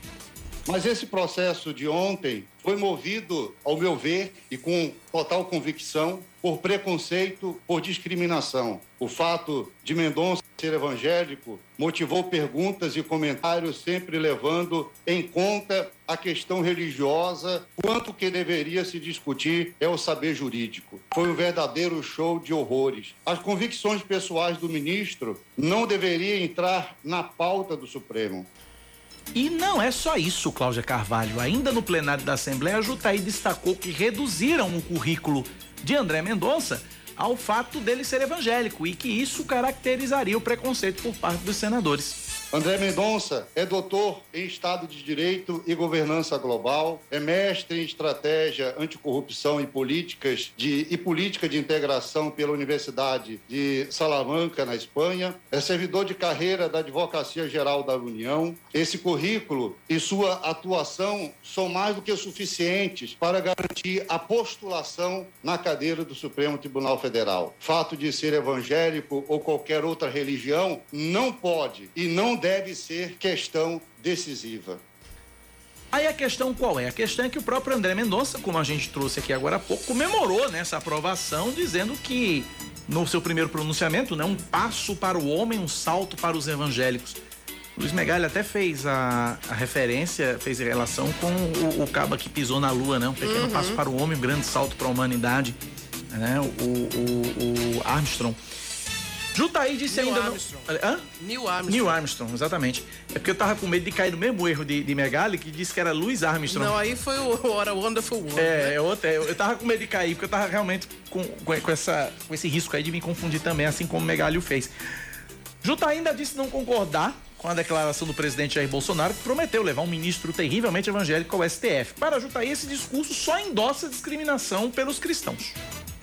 Mas esse processo de ontem foi movido, ao meu ver, e com total convicção, por preconceito, por discriminação. O fato de Mendonça ser evangélico motivou perguntas e comentários sempre levando em conta a questão religiosa, quanto que deveria se discutir é o saber jurídico. Foi um verdadeiro show de horrores. As convicções pessoais do ministro não deveriam entrar na pauta do Supremo. E não é só isso, Cláudia Carvalho. Ainda no plenário da Assembleia, a Jutaí destacou que reduziram o currículo de André Mendonça ao fato dele ser evangélico e que isso caracterizaria o preconceito por parte dos senadores. André Mendonça é doutor em Estado de Direito e Governança Global, é mestre em Estratégia Anticorrupção e Políticas de, e Política de Integração pela Universidade de Salamanca, na Espanha, é servidor de carreira da Advocacia Geral da União. Esse currículo e sua atuação são mais do que suficientes para garantir a postulação na cadeira do Supremo Tribunal Federal. Fato de ser evangélico ou qualquer outra religião não pode e não deve ser questão decisiva. Aí a questão qual é? A questão é que o próprio André Mendonça, como a gente trouxe aqui agora há pouco, comemorou nessa aprovação, dizendo que no seu primeiro pronunciamento, né, um passo para o homem, um salto para os evangélicos. Luiz Megali até fez a, a referência, fez a relação com o, o cabo que pisou na lua, né? Um pequeno Uhum. passo para o homem, um grande salto para a humanidade, né? O, o, o Armstrong. Jutaí disse Neil ainda Armstrong. não. Hã? Neil Armstrong. Neil Armstrong, exatamente. É porque eu tava com medo de cair no mesmo erro de, de Megali, que disse que era Louis Armstrong. Não, aí foi o What a Wonderful World. É, né? é outra. Eu, eu tava com medo de cair, porque eu tava realmente com, com, com essa, com esse risco aí de me confundir também, assim como Megali o fez. Juta ainda disse não concordar com a declaração do presidente Jair Bolsonaro, que prometeu levar um ministro terrivelmente evangélico ao STF. Para Jutaí, esse discurso só endossa discriminação pelos cristãos.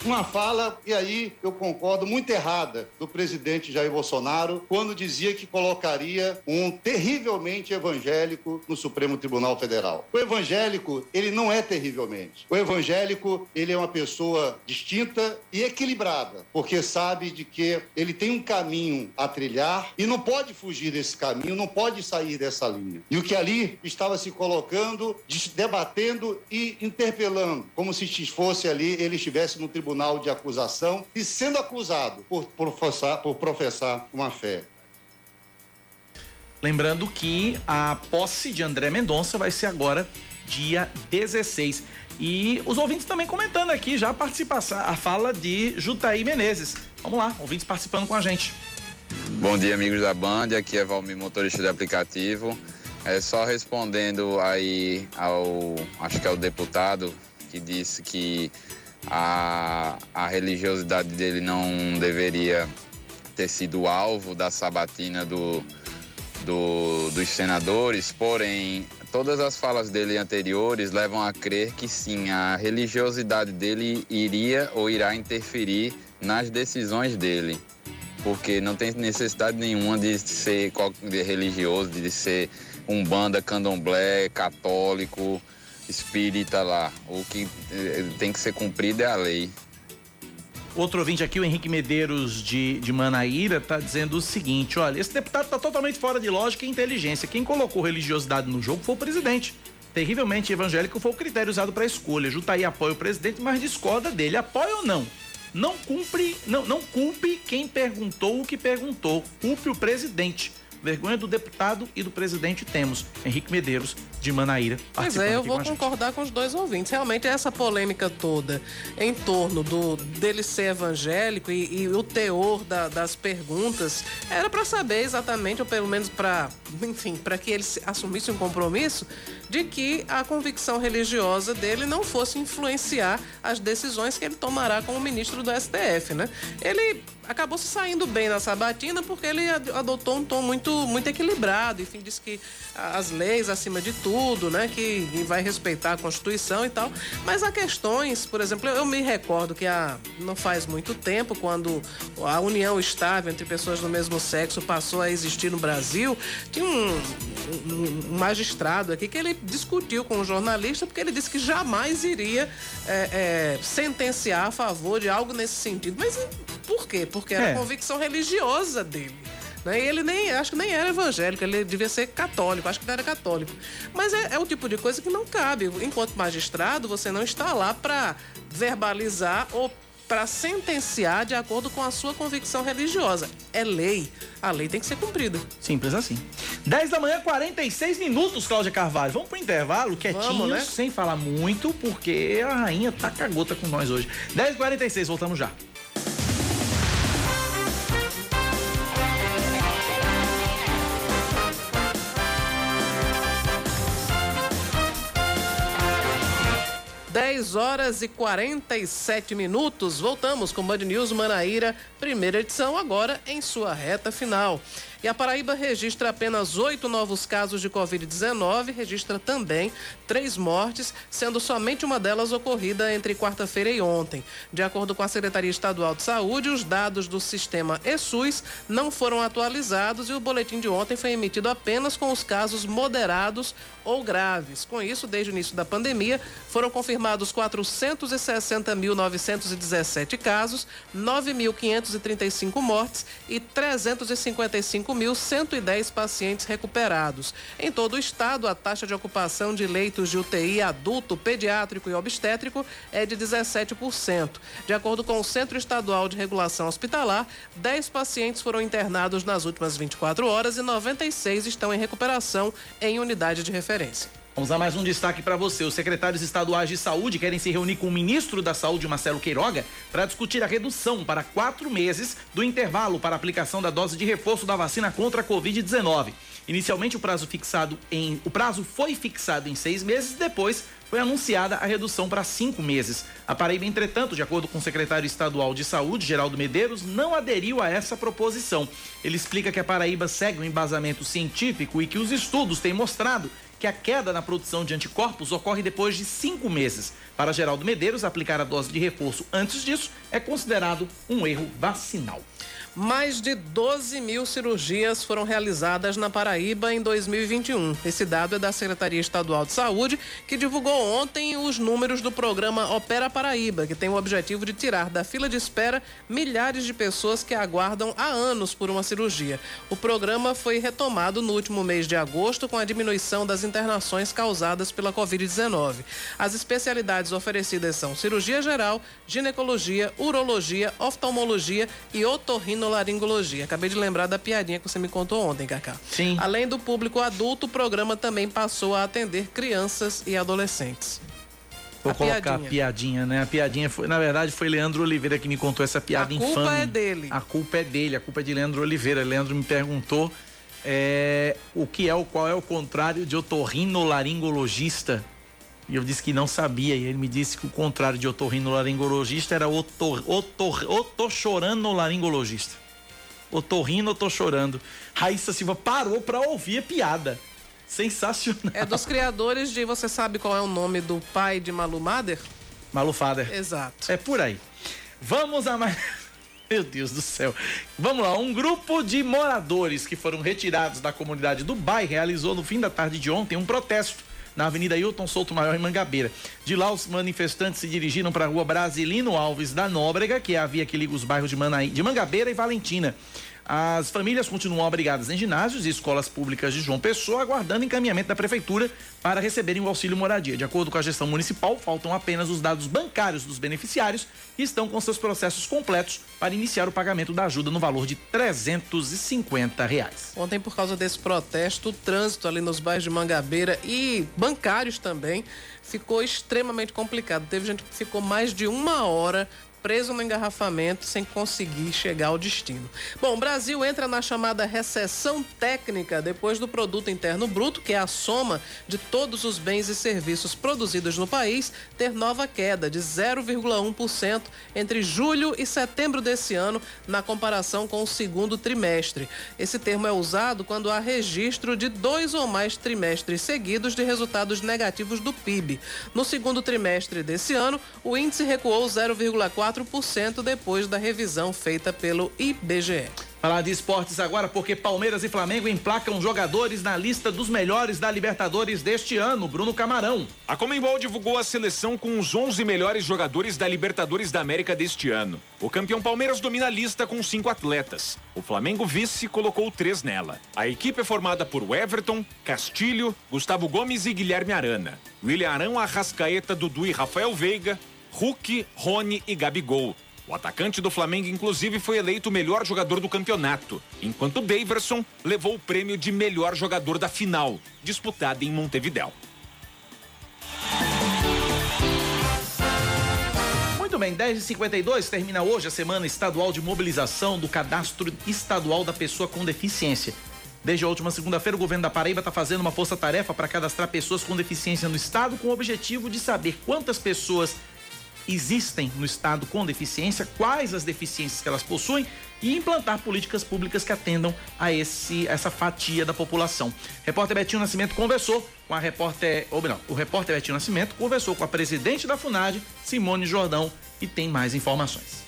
Uma fala, e aí eu concordo, muito errada do presidente Jair Bolsonaro, quando dizia que colocaria um terrivelmente evangélico no Supremo Tribunal Federal. O evangélico, ele não é terrivelmente. O evangélico, ele é uma pessoa distinta e equilibrada, porque sabe de que ele tem um caminho a trilhar e não pode fugir desse caminho, não pode sair dessa linha. E o que ali estava se colocando, debatendo e interpelando, como se fosse ali, ele estivesse no tribunal de acusação e sendo acusado por professar, por professar uma fé. Lembrando que a posse de André Mendonça vai ser agora, dia 16. E os ouvintes também comentando aqui já a participação, a fala de Jutaí Menezes. Vamos lá, ouvintes participando com a gente. Bom dia, amigos da Band. Aqui é Valmir, motorista de aplicativo. É só respondendo aí ao, acho que é o deputado que disse que a, a religiosidade dele não deveria ter sido alvo da sabatina do, do- dos senadores, porém, todas as falas dele anteriores levam a crer que sim, a religiosidade dele iria ou irá interferir nas decisões dele porque não tem necessidade nenhuma de ser religioso, de ser um banda candomblé, católico, espírita lá. O que eh, tem que ser cumprido é a lei. Outro ouvinte aqui, o Henrique Medeiros de, de Manaíra, tá dizendo o seguinte: olha, esse deputado tá totalmente fora de lógica e inteligência. Quem colocou religiosidade no jogo foi o presidente. Terrivelmente evangélico foi o critério usado para a escolha. Jutaí apoia o presidente, mas discorda dele. Apoia ou não? Não cumpre, não, não culpe quem perguntou o que perguntou. Culpe o presidente. Vergonha do deputado e do presidente temos. Henrique Medeiros, de Manaíra. Pois é, eu vou com concordar com os dois ouvintes. Realmente, essa polêmica toda em torno do dele ser evangélico e, e o teor da- das perguntas era para saber exatamente, ou pelo menos para, enfim, para que ele se- assumisse um compromisso de que a convicção religiosa dele não fosse influenciar as decisões que ele tomará como ministro do STF, né? Ele acabou se saindo bem na sabatina porque ele ad- adotou um tom muito, muito equilibrado, enfim, disse que as leis acima de tudo, né, que vai respeitar a Constituição e tal. Mas há questões, por exemplo, eu, me recordo que há, não faz muito tempo, quando a união estável entre pessoas do mesmo sexo passou a existir no Brasil, tinha um, um- um magistrado aqui que ele discutiu com um jornalista porque ele disse que jamais iria é, é, sentenciar a favor de algo nesse sentido. Mas por quê? Porque era É. a convicção religiosa dele. Né? E ele nem, acho que nem era evangélico, ele devia ser católico, acho que não era católico. Mas é, é o tipo de coisa que não cabe. Enquanto magistrado, você não está lá para verbalizar ou para sentenciar de acordo com a sua convicção religiosa. É lei. A lei tem que ser cumprida. Simples assim. 10 da manhã, 46 minutos, Cláudia Carvalho. Vamos pro intervalo, quietinhos, Vamos, né? sem falar muito, porque a rainha tá cagota com nós hoje. 10 46 voltamos já. Dez horas e 47 minutos. Voltamos com Band News Manaíra, primeira edição, agora em sua reta final. E a Paraíba registra apenas oito novos casos de Covid-19, registra também três mortes, sendo somente uma delas ocorrida entre quarta-feira e ontem. De acordo com a Secretaria Estadual de Saúde, os dados do sistema ESUS não foram atualizados e o boletim de ontem foi emitido apenas com os casos moderados ou graves. Com isso, desde o início da pandemia, foram confirmados 460.917 casos, 9.535 mortes e 355.110 pacientes recuperados. Em todo o estado, a taxa de ocupação de leitos de UTI adulto, pediátrico e obstétrico é de 17%. De acordo com o Centro Estadual de Regulação Hospitalar, 10 pacientes foram internados nas últimas 24 horas e 96 estão em recuperação em unidade de referência. Vamos a mais um destaque para você. Os secretários estaduais de saúde querem se reunir com o ministro da Saúde, Marcelo Queiroga, para discutir a redução para quatro meses do intervalo para aplicação da dose de reforço da vacina contra a Covid-19. Inicialmente, o prazo fixado em. O prazo foi fixado em seis meses, depois foi anunciada a redução para cinco meses. A Paraíba, entretanto, de acordo com o secretário estadual de saúde, Geraldo Medeiros, não aderiu a essa proposição. Ele explica que a Paraíba segue um embasamento científico e que os estudos têm mostrado que a queda na produção de anticorpos ocorre depois de cinco meses. Para Geraldo Medeiros, aplicar a dose de reforço antes disso é considerado um erro vacinal. Mais de 12 mil cirurgias foram realizadas na Paraíba em 2021. Esse dado é da Secretaria Estadual de Saúde, que divulgou ontem os números do programa Opera Paraíba, que tem o objetivo de tirar da fila de espera milhares de pessoas que aguardam há anos por uma cirurgia. O programa foi retomado no último mês de agosto com a diminuição das internações causadas pela Covid-19. As especialidades oferecidas são cirurgia geral, ginecologia, urologia, oftalmologia e otorrinolaringologia. Acabei de lembrar da piadinha que você me contou ontem, Cacá. Sim. Além do público adulto, o programa também passou a atender crianças e adolescentes. Vou A colocar piadinha. a piadinha, né? A piadinha foi, na verdade, foi Leandro Oliveira que me contou essa piada A culpa infame. é dele. A culpa é dele, a culpa é de Leandro Oliveira. Leandro me perguntou é, o que é o qual é o contrário de otorrinolaringologista. E eu disse que não sabia. E ele me disse que o contrário de otorrinolaringologista era otor, otor, otochoranolaringologista. Otorrino, eu tô chorando. Raíssa Silva parou pra ouvir a piada. Sensacional. É dos criadores de Você sabe qual é o nome do pai de Malu Mader? Malu Fader. Exato. É por aí. Vamos a mais. Meu Deus do céu. Vamos lá. Um grupo de moradores que foram retirados da comunidade do Bai realizou no fim da tarde de ontem um protesto na Avenida Hilton Souto Maior, em Mangabeira. De lá, os manifestantes se dirigiram para a rua Brasilino Alves da Nóbrega, que é a via que liga os bairros de, Manaí, de Mangabeira e Valentina. As famílias continuam abrigadas em ginásios e escolas públicas de João Pessoa, aguardando encaminhamento da prefeitura para receberem o auxílio moradia. De acordo com a gestão municipal, faltam apenas os dados bancários dos beneficiários e estão com seus processos completos para iniciar o pagamento da ajuda no valor de 350 reais. Ontem, por causa desse protesto, o trânsito ali nos bairros de Mangabeira e bancários também ficou extremamente complicado. Teve gente que ficou mais de uma hora preso no engarrafamento sem conseguir chegar ao destino. Bom, o Brasil entra na chamada recessão técnica depois do produto interno bruto, que é a soma de todos os bens e serviços produzidos no país, ter nova queda de 0,1% entre julho e setembro desse ano, na comparação com o segundo trimestre. Esse termo é usado quando há registro de dois ou mais trimestres seguidos de resultados negativos do PIB. No segundo trimestre desse ano, o índice recuou 0,4% depois da revisão feita pelo IBGE. Falar de esportes agora, porque Palmeiras e Flamengo emplacam jogadores na lista dos melhores da Libertadores deste ano. Bruno Camarão. A Comembol divulgou a seleção com os 11 melhores jogadores da Libertadores da América deste ano. O campeão Palmeiras domina a lista com cinco atletas. O Flamengo vice colocou três nela. A equipe é formada por Everton, Castilho, Gustavo Gomes e Guilherme Arana. William Arão, Arrascaeta, Dudu e Rafael Veiga, Hulk, Rony e Gabigol. O atacante do Flamengo, inclusive, foi eleito o melhor jogador do campeonato, enquanto Daverson levou o prêmio de melhor jogador da final, disputada em Montevidéu. Muito bem, 10h52 termina hoje a semana estadual de mobilização do cadastro estadual da pessoa com deficiência. Desde a última segunda-feira, o governo da Paraíba está fazendo uma força-tarefa para cadastrar pessoas com deficiência no estado, com o objetivo de saber quantas pessoas existem no estado com deficiência, quais as deficiências que elas possuem e implantar políticas públicas que atendam a esse essa fatia da população. Repórter Betinho Nascimento conversou com a repórter, ou não, o repórter Betinho Nascimento conversou com a presidente da FUNAD, Simone Jordão, e tem mais informações.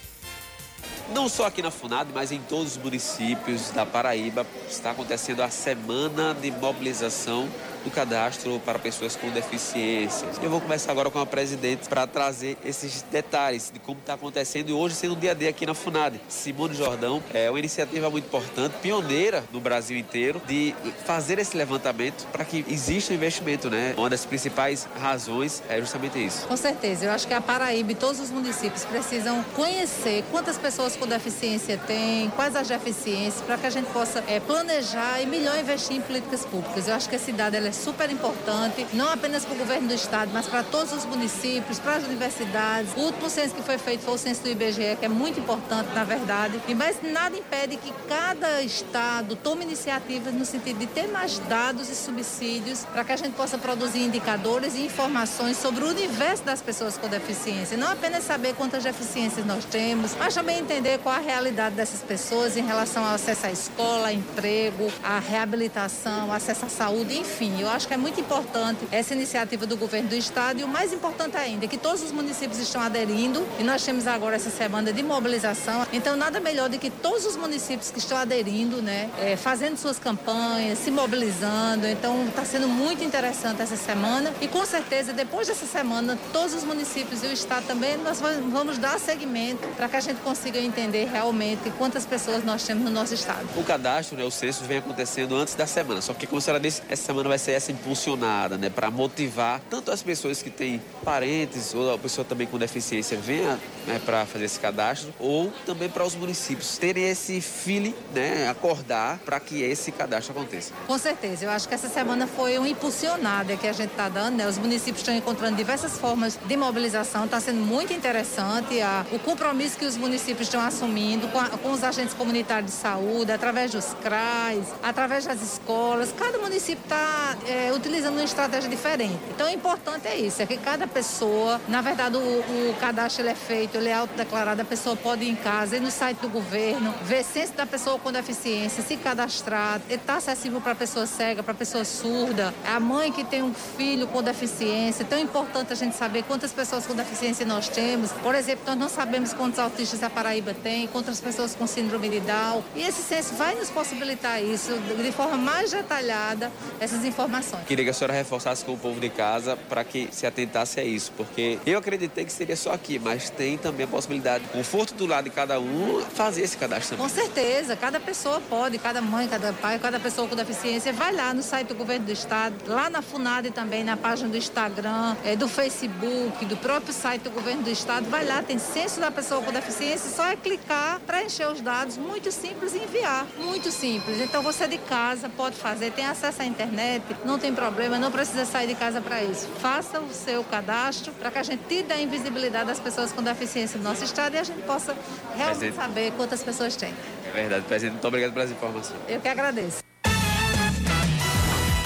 Não só aqui na FUNAD, mas em todos os municípios da Paraíba está acontecendo a semana de mobilização do cadastro para pessoas com deficiências. Eu vou começar agora com a presidente para trazer esses detalhes de como está acontecendo e hoje sendo um dia a dia aqui na FUNAD. Simone Jordão é uma iniciativa muito importante, pioneira no Brasil inteiro, de fazer esse levantamento para que exista investimento, né? Uma das principais razões é justamente isso. Com certeza, eu acho que a Paraíba e todos os municípios precisam conhecer quantas pessoas com deficiência tem, quais as deficiências, para que a gente possa é, planejar e melhor investir em políticas públicas. Eu acho que a cidade é super importante, não apenas para o governo do estado, mas para todos os municípios, para as universidades. O último censo que foi feito foi o censo do IBGE, que é muito importante, na verdade. E mas nada impede que cada estado tome iniciativas no sentido de ter mais dados e subsídios para que a gente possa produzir indicadores e informações sobre o universo das pessoas com deficiência. Não apenas saber quantas deficiências nós temos, mas também entender qual a realidade dessas pessoas em relação ao acesso à escola, emprego, à reabilitação, acesso à saúde, enfim. Eu acho que é muito importante essa iniciativa do governo do estado e o mais importante ainda é que todos os municípios estão aderindo e nós temos agora essa semana de mobilização. Então nada melhor do que todos os municípios que estão aderindo, né, é, fazendo suas campanhas, se mobilizando. Então está sendo muito interessante essa semana e com certeza depois dessa semana todos os municípios e o estado também nós vamos dar seguimento para que a gente consiga entender realmente quantas pessoas nós temos no nosso estado. O cadastro, né, o censo vem acontecendo antes da semana, só que como a senhora disse, essa semana vai ser essa impulsionada, né, para motivar tanto as pessoas que têm parentes ou a pessoa também com deficiência venha né, para fazer esse cadastro, ou também para os municípios terem esse feeling, né, acordar para que esse cadastro aconteça. Com certeza, eu acho que essa semana foi uma impulsionada que a gente está dando, né? Os municípios estão encontrando diversas formas de mobilização, está sendo muito interessante a, o compromisso que os municípios estão assumindo com, a, com os agentes comunitários de saúde, através dos CRAs, através das escolas. Cada município está é, utilizando uma estratégia diferente. Então, o importante é isso, é que cada pessoa, na verdade, o, o cadastro é feito, ele é autodeclarado, a pessoa pode ir em casa, ir no site do governo, ver censo da pessoa com deficiência, se cadastrar, está acessível para pessoa cega, para pessoa surda, a mãe que tem um filho com deficiência. Então, é importante a gente saber quantas pessoas com deficiência nós temos. Por exemplo, nós não sabemos quantos autistas a Paraíba tem, quantas pessoas com síndrome de Down. E esse censo vai nos possibilitar isso de forma mais detalhada, essas informações. Queria que a senhora reforçasse com o povo de casa para que se atentasse a isso, porque eu acreditei que seria só aqui, mas tem também a possibilidade, conforto do lado de cada um, fazer esse cadastro também. Com certeza, cada pessoa pode, cada mãe, cada pai, cada pessoa com deficiência, vai lá no site do governo do estado, lá na FUNAD também, na página do Instagram, é, do Facebook, do próprio site do governo do estado, vai lá, tem censo da pessoa com deficiência, só é clicar, preencher os dados, muito simples e enviar, muito simples. Então você de casa pode fazer, tem acesso à internet, não tem problema, não precisa sair de casa para isso. Faça o seu cadastro para que a gente tire a invisibilidade das pessoas com deficiência no nosso estado e a gente possa realmente Presidente. saber quantas pessoas tem. É verdade, presidente. Muito obrigado pelas informações. Eu que agradeço.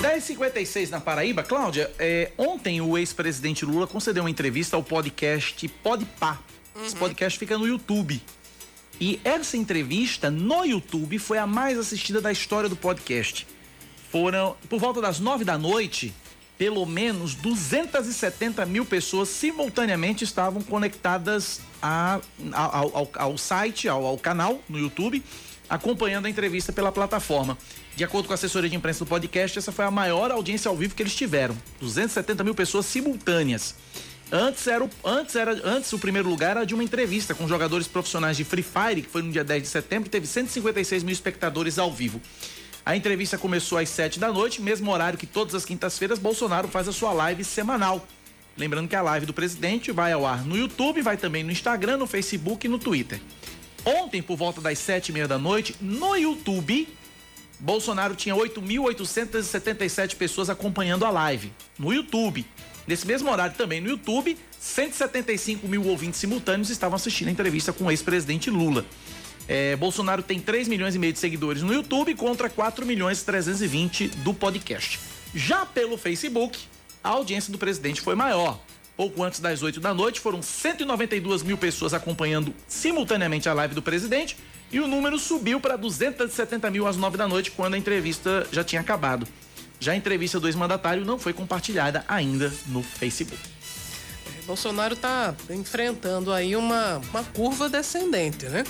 10h56 na Paraíba. Cláudia, é, ontem o ex-presidente Lula concedeu uma entrevista ao podcast Podpah. Esse podcast fica no YouTube. E essa entrevista no YouTube foi a mais assistida da história do podcast. Foram, por volta das nove da noite, pelo menos 270 mil pessoas simultaneamente estavam conectadas a, ao, ao, site, ao, ao canal no YouTube acompanhando a entrevista pela plataforma. De acordo com a assessoria de imprensa do podcast, essa foi a maior audiência ao vivo que eles tiveram. 270 mil pessoas simultâneas. Antes era, o, antes era antes o primeiro lugar era de uma entrevista com jogadores profissionais de Free Fire, que foi no dia 10 de setembro, que teve 156 mil espectadores ao vivo. A entrevista começou às 7 da noite, mesmo horário que todas as quintas-feiras Bolsonaro faz a sua live semanal. Lembrando que a live do presidente vai ao ar no YouTube, vai também no Instagram, no Facebook e no Twitter. Ontem, por volta das sete e meia da noite, no YouTube, Bolsonaro tinha 8.877 pessoas acompanhando a live. No YouTube. Nesse mesmo horário também no YouTube, 175 mil ouvintes simultâneos estavam assistindo a entrevista com o ex-presidente Lula. É, Bolsonaro tem 3 milhões e meio de seguidores no YouTube contra 4 milhões e 320 do podcast. Já pelo Facebook, a audiência do presidente foi maior. Pouco antes das 8 da noite, foram 192 mil pessoas acompanhando simultaneamente a live do presidente e o número subiu para 270 mil às 9 da noite, quando a entrevista já tinha acabado. Já a entrevista do ex-mandatário não foi compartilhada ainda no Facebook. Bolsonaro está enfrentando aí uma, uma curva descendente, né?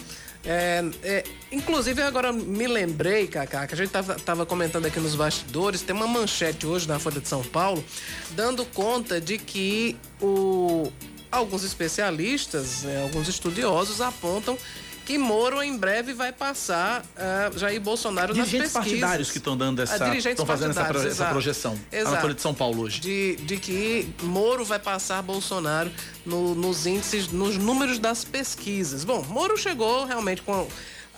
É, é, inclusive, agora me lembrei, Cacá, que a gente tava, tava comentando aqui nos bastidores, tem uma manchete hoje na Folha de São Paulo, dando conta de que o, alguns especialistas, né, alguns estudiosos apontam que Moro em breve vai passar uh, Jair Bolsonaro dirigentes nas pesquisas. partidários que estão dando essa, estão fazendo essa, pro, essa, projeção. Exato. Na Folha de São Paulo hoje. De, de que Moro vai passar Bolsonaro no, nos índices, nos números das pesquisas. Bom, Moro chegou realmente com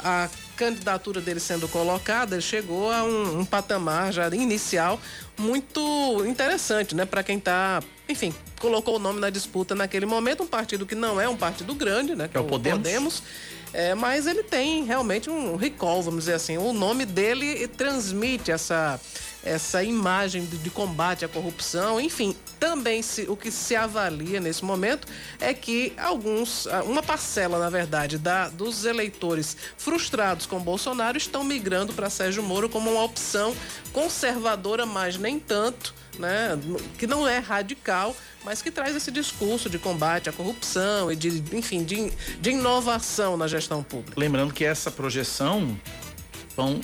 a candidatura dele sendo colocada, ele chegou a um, um patamar já inicial muito interessante, né? Para quem está, enfim, colocou o nome na disputa naquele momento, um partido que não é um partido grande, né? Que é o Podemos. Podemos é, mas ele tem realmente um recall, vamos dizer assim. O nome dele transmite essa, essa imagem de, de combate à corrupção. Enfim, também se, o que se avalia nesse momento é que alguns, uma parcela, na verdade, da, dos eleitores frustrados com Bolsonaro estão migrando para Sérgio Moro como uma opção conservadora, mas nem tanto né, que não é radical, mas que traz esse discurso de combate à corrupção e de, enfim, de, de inovação na gestão pública. Lembrando que essa projeção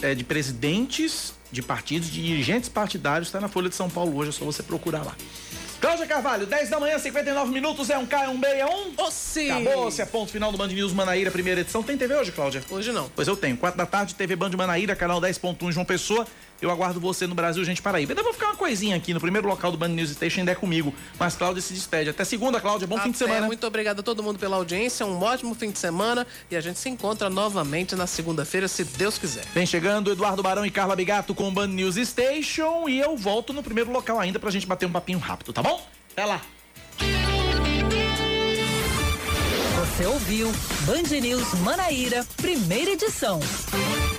é de presidentes de partidos, de dirigentes partidários, está na Folha de São Paulo hoje, é só você procurar lá. Cláudia Carvalho, 10 da manhã, 59 minutos, é um K, é um B, é um. Oh, sim. Acabou, se é ponto final do Band News Manaíra, primeira edição. Tem TV hoje, Cláudia? Hoje não. Pois eu tenho. 4 da tarde, TV Band Manaíra, canal 10.1 João Pessoa. Eu aguardo você no Brasil, gente Paraíba. Ainda vou ficar uma coisinha aqui no primeiro local do Band News Station, ainda é comigo. Mas Cláudia se despede. Até segunda, Cláudia. Bom Até, fim de semana. Muito obrigada a todo mundo pela audiência. Um ótimo fim de semana. E a gente se encontra novamente na segunda-feira, se Deus quiser. Vem chegando Eduardo Barão e Carla Bigato com o Band News Station. E eu volto no primeiro local ainda pra gente bater um papinho rápido, tá bom? Até lá. Você ouviu Band News Manaíra, primeira edição.